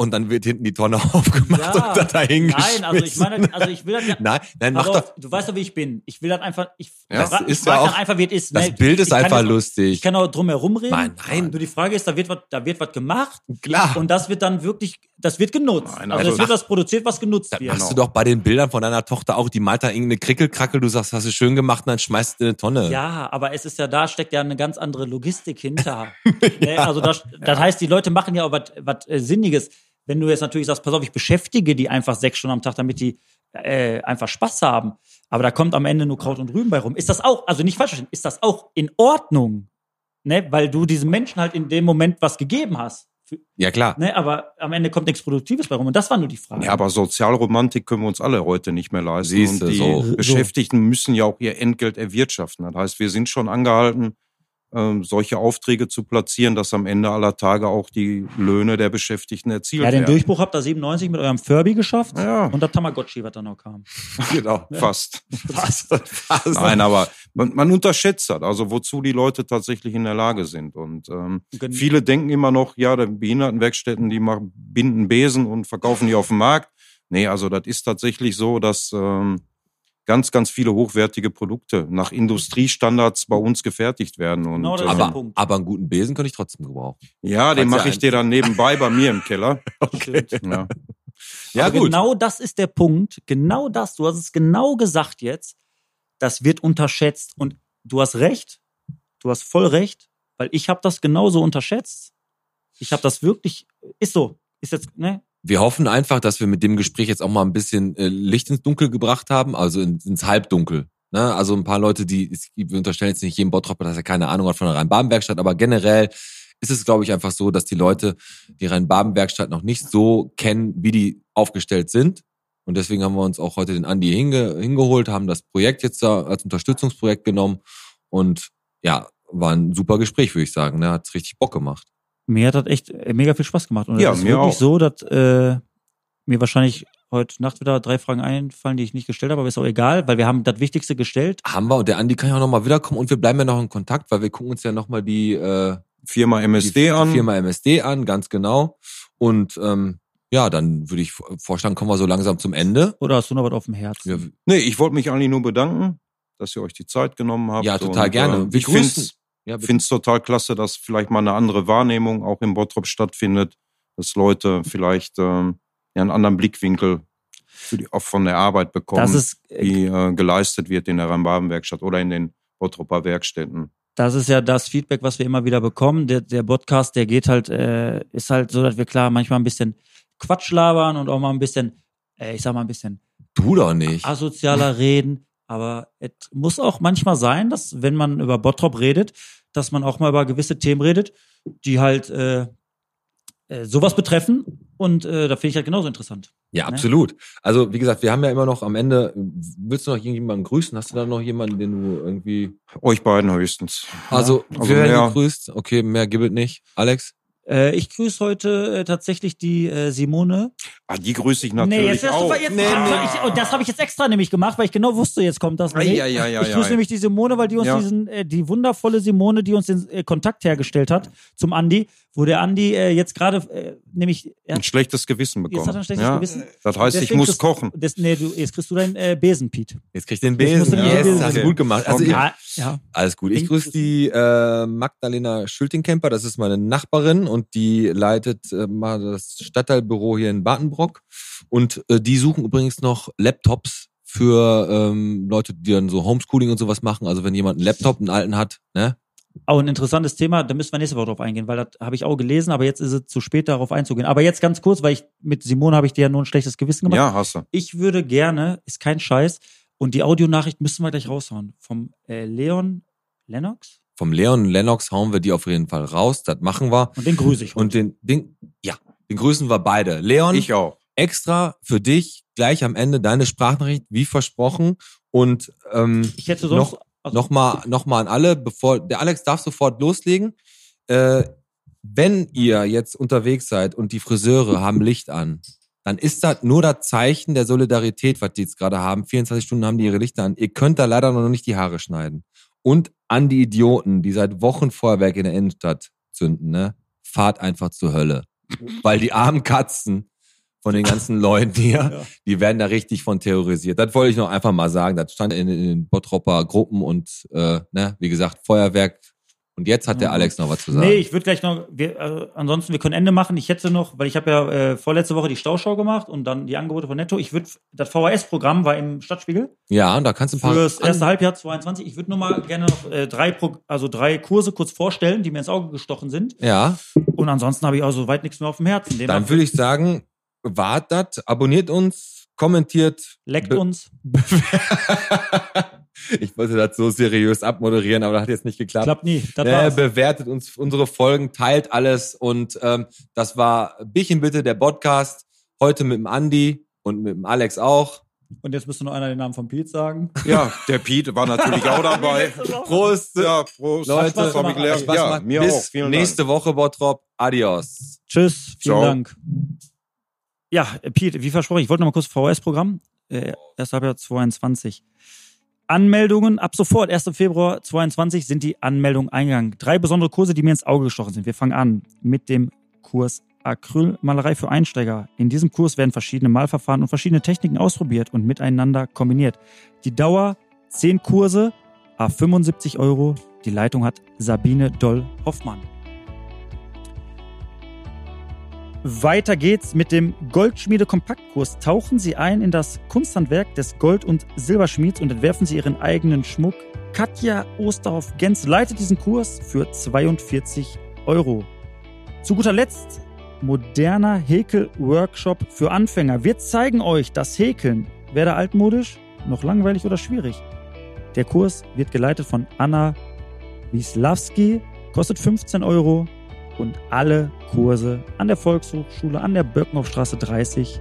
Und dann wird hinten die Tonne aufgemacht Ja. und da dahin Nein, also ich meine, also ich will das ja. Nein, nein, mach doch. du weißt doch, wie ich bin. Ich will das einfach. Ich, Ja, das ist ja dann auch- einfach, wie es ist. Das ne? Bild ist einfach lustig. Ich kann auch drum herum reden. Nein, nein. Nur die Frage ist, da wird was, da wird was gemacht Klar. und das wird dann wirklich, das wird genutzt. Nein, also also es wird was produziert, was genutzt Das wird. machst du doch bei den Bildern von deiner Tochter auch. Die malt da irgendeine Krickelkrackel, du sagst, hast du schön gemacht und dann schmeißt du in eine Tonne. Ja, aber es ist ja, da steckt ja eine ganz andere Logistik hinter. ne? Also das, das heißt, die Leute machen ja auch was, was äh, Sinniges. Wenn du jetzt natürlich sagst, pass auf, ich beschäftige die einfach sechs Stunden am Tag, damit die äh, einfach Spaß haben. Aber da kommt am Ende nur Kraut und Rüben bei rum. Ist das auch, also nicht falsch verstehen, ist das auch in Ordnung? Ne? Weil du diesem Menschen halt in dem Moment was gegeben hast. Ja, klar. Ne? Aber am Ende kommt nichts Produktives bei rum. Und das war nur die Frage. Ja, aber Sozialromantik können wir uns alle heute nicht mehr leisten. Siehste, und die so. Beschäftigten müssen ja auch ihr Entgelt erwirtschaften. Das heißt, wir sind schon angehalten, solche Aufträge zu platzieren, dass am Ende aller Tage auch die Löhne der Beschäftigten erzielt ja, den werden. Durchbruch habt ihr 97 mit eurem Furby geschafft. Ja. Und das Tamagotchi, was dann noch kam. Genau. Fast. Fast. Fast. Nein, aber man, man unterschätzt das, also wozu die Leute tatsächlich in der Lage sind. Und ähm, Gen- viele denken immer noch, ja, die Behindertenwerkstätten, die machen, binden Besen und verkaufen die auf dem Markt. Nee, also das ist tatsächlich so, dass ähm, ganz, ganz viele hochwertige Produkte nach Industriestandards bei uns gefertigt werden. Und, Genau, das ist äh, der Aber, Punkt. aber einen guten Besen könnte ich trotzdem gebrauchen. ja, den mache ich dir dann nebenbei bei mir im Keller. Okay. Ja. Ja, gut. Genau das ist der Punkt. Genau das. Du hast es genau gesagt jetzt. Das wird unterschätzt. Und du hast recht. Du hast voll recht. Weil ich habe das genauso unterschätzt. Ich habe das wirklich. Ist so. Ist jetzt, ne? Wir hoffen einfach, dass wir mit dem Gespräch jetzt auch mal ein bisschen äh, Licht ins Dunkel gebracht haben, also in, ins Halbdunkel. Ne? Also ein paar Leute, die, wir unterstellen jetzt nicht jedem Bottropper, dass er keine Ahnung hat von der Rhein-Baden-Werkstatt, aber generell ist es, glaube ich, einfach so, dass die Leute die Rhein-Baden-Werkstatt noch nicht so kennen, wie die aufgestellt sind. Und deswegen haben wir uns auch heute den Andi hinge, hingeholt, haben das Projekt jetzt da als Unterstützungsprojekt genommen und ja, war ein super Gespräch, würde ich sagen. Ne? Hat richtig Bock gemacht. Mir hat das echt äh, mega viel Spaß gemacht. Und Ja, es ist mir wirklich auch. so, dass äh, mir wahrscheinlich heute Nacht wieder drei Fragen einfallen, die ich nicht gestellt habe, aber ist auch egal, weil wir haben das Wichtigste gestellt. Haben wir und der Andi kann ja auch nochmal wiederkommen und wir bleiben ja noch in Kontakt, weil wir gucken uns ja nochmal die, äh, Firma MSD die an. Firma MSD an, ganz genau. Und ähm, ja, dann würde ich vorschlagen, kommen wir so langsam zum Ende. Oder hast du noch was auf dem Herzen? Ja, Nee, ich wollte mich eigentlich nur bedanken, dass ihr euch die Zeit genommen habt. Ja, total Und, gerne. Äh, ich finde ja, bitte. finde es total klasse, dass vielleicht mal eine andere Wahrnehmung auch im Bottrop stattfindet, dass Leute vielleicht ähm, ja, einen anderen Blickwinkel für die, auch von der Arbeit bekommen, das ist, äh, die äh, geleistet wird in der Rhein-Baden-Werkstatt oder in den Bottroper Werkstätten. das ist ja das Feedback, was wir immer wieder bekommen. Der, der Podcast, der geht halt, äh, ist halt so, dass wir klar manchmal ein bisschen Quatsch labern und auch mal ein bisschen, äh, ich sag mal ein bisschen du doch nicht. asozialer reden. Aber es muss auch manchmal sein, dass wenn man über Bottrop redet, dass man auch mal über gewisse Themen redet, die halt äh, äh, sowas betreffen. Und äh, da finde ich halt genauso interessant. Ja, ne? absolut. Also, wie gesagt, wir haben ja immer noch am Ende, willst du noch irgendjemanden grüßen? Hast du da noch jemanden, den du irgendwie, Euch beiden höchstens. also, also wir werden gegrüßt. Okay, mehr gibt es nicht. Alex? Äh, ich grüße heute äh, tatsächlich die äh, Simone. Ah, die grüße ich natürlich jetzt hast auch. du jetzt, Nee, nee. Ich, und das habe ich jetzt extra nämlich gemacht, weil ich genau wusste, jetzt kommt das. Nicht. ei, ei, ei, ich grüße nämlich die Simone, weil die uns Ja. diesen, äh, die wundervolle Simone, die uns den äh, Kontakt hergestellt hat zum Andi, wo der Andi äh, jetzt gerade äh, nämlich er, ein schlechtes Gewissen bekommen. jetzt hat er ein schlechtes ja? Gewissen. Das heißt, ich muss kriegst- kochen. Das, nee, du, jetzt kriegst du deinen äh, Besen, Pete. Jetzt krieg ich den Besen. du den Yes, Besen hast du gut gemacht. Also, Okay. ich, Ja, ja. Alles gut. Ich grüße die äh, Magdalena Schültingkemper, das ist meine Nachbarin und die leitet äh, mal das Stadtteilbüro hier in Badenbrock. Und äh, die suchen übrigens noch Laptops für ähm, Leute, die dann so Homeschooling und sowas machen. Also wenn jemand einen Laptop, einen alten hat, ne? Auch ein interessantes Thema, da müssen wir nächste Woche drauf eingehen, weil das habe ich auch gelesen, aber jetzt ist es zu spät darauf einzugehen. Aber jetzt ganz kurz, weil ich mit Simone habe ich dir ja nur ein schlechtes Gewissen gemacht. Ja, hast du. Ich würde gerne, ist kein Scheiß, und die Audionachricht müssen wir gleich raushauen, vom äh, Leon Lennox. Vom Leon Lennox hauen wir die auf jeden Fall raus. Das machen wir. Und den grüße ich. Und den, den, ja, den grüßen wir beide. Leon, Ich auch. extra für dich gleich am Ende deine Sprachnachricht, wie versprochen. Und ähm, ich hätte sonst. noch- also, Nochmal noch mal an alle, bevor der Alex darf sofort loslegen. Äh, wenn ihr jetzt unterwegs seid und die Friseure haben Licht an, dann ist das nur das Zeichen der Solidarität, was die jetzt gerade haben. 24 Stunden haben die ihre Lichter an. Ihr könnt da leider noch nicht die Haare schneiden. Und an die Idioten, die seit Wochen Feuerwerk in der Innenstadt zünden, ne? Fahrt einfach zur Hölle. Weil die armen Katzen von den ganzen Leuten hier, die werden da richtig von terrorisiert. Das wollte ich noch einfach mal sagen. Das stand in, in den Bottropper Gruppen und äh, ne, wie gesagt, Feuerwerk. Und jetzt hat der Alex noch was zu sagen. Nee, ich würde gleich noch, wir, äh, ansonsten, wir können Ende machen. Ich hätte noch, weil ich habe ja äh, vorletzte Woche die Stauschau gemacht und dann die Angebote von Netto. Ich würde, das VHS-Programm war im Stadtspiegel ja, und da kannst du ein paar. fürs erste Halbjahr 22. Ich würde nur mal gerne noch äh, drei, Pro, also drei Kurse kurz vorstellen, die mir ins Auge gestochen sind. ja, Und ansonsten habe ich auch soweit nichts mehr auf dem Herzen. dann Demnach würde ich sagen, wartet, abonniert uns, kommentiert, leckt be- uns. ich wollte das so seriös abmoderieren, aber das hat jetzt nicht geklappt. Klappt nie. Das Äh, war's. bewertet uns unsere Folgen, teilt alles und ähm, das war Bierchen bitte der Podcast heute mit dem Andi und mit dem Alex auch. Und jetzt müsste noch einer den Namen von Pete sagen. Ja, der Pete war natürlich auch dabei. Prost, Ja, Prost. Leute, gelernt. Spaß Ja, mir Bis auch. Vielen nächste Woche Bottrop. Adios. Tschüss, vielen Ciao. Dank. Ja, Pete, wie versprochen, ich wollte noch mal kurz VHS-Programm. Äh, erst Halbjahr 22. Anmeldungen ab sofort, 1. Februar 22, sind die Anmeldungen eingegangen. Drei besondere Kurse, die mir ins Auge gestochen sind. Wir fangen an mit dem Kurs Acrylmalerei für Einsteiger. In diesem Kurs werden verschiedene Malverfahren und verschiedene Techniken ausprobiert und miteinander kombiniert. Die Dauer 10 Kurse, a 75 Euro. Die Leitung hat Sabine Doll-Hoffmann. Weiter geht's mit dem Goldschmiede Kompaktkurs. Tauchen Sie ein in das Kunsthandwerk des Gold- und Silberschmieds und entwerfen Sie Ihren eigenen Schmuck. Katja Osterhoff-Gens leitet diesen Kurs für 42 Euro. Zu guter Letzt moderner Häkel-Workshop für Anfänger. Wir zeigen euch das Häkeln. Weder altmodisch, noch langweilig oder schwierig. Der Kurs wird geleitet von Anna Wisławski, kostet 15 Euro und alle Kurse an der Volkshochschule an der Birkenhofstraße 30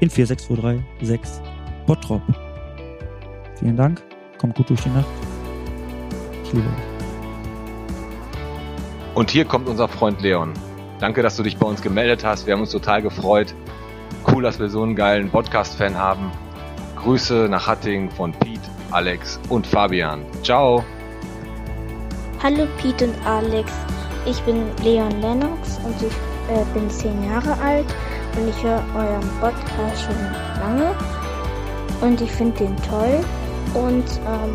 in 46236 Bottrop. Vielen Dank, kommt gut durch die Nacht. Ich liebe euch. Und hier kommt unser Freund Leon. Danke, dass du dich bei uns gemeldet hast. Wir haben uns total gefreut. Cool, dass wir so einen geilen Podcast-Fan haben. Grüße nach Hattingen von Pete, Alex und Fabian. Ciao. Hallo Pete und Alex, ich bin Leon Lennox und ich äh, bin zehn Jahre alt und ich höre euren Podcast schon lange und ich finde den toll und ähm,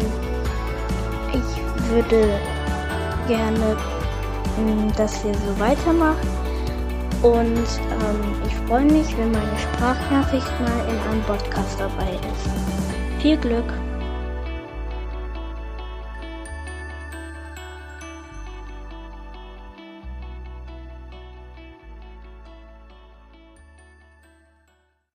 ich würde gerne, mh, dass ihr so weitermacht und ähm, ich freue mich, wenn meine Sprachnachricht mal in einem Podcast dabei ist. Viel Glück!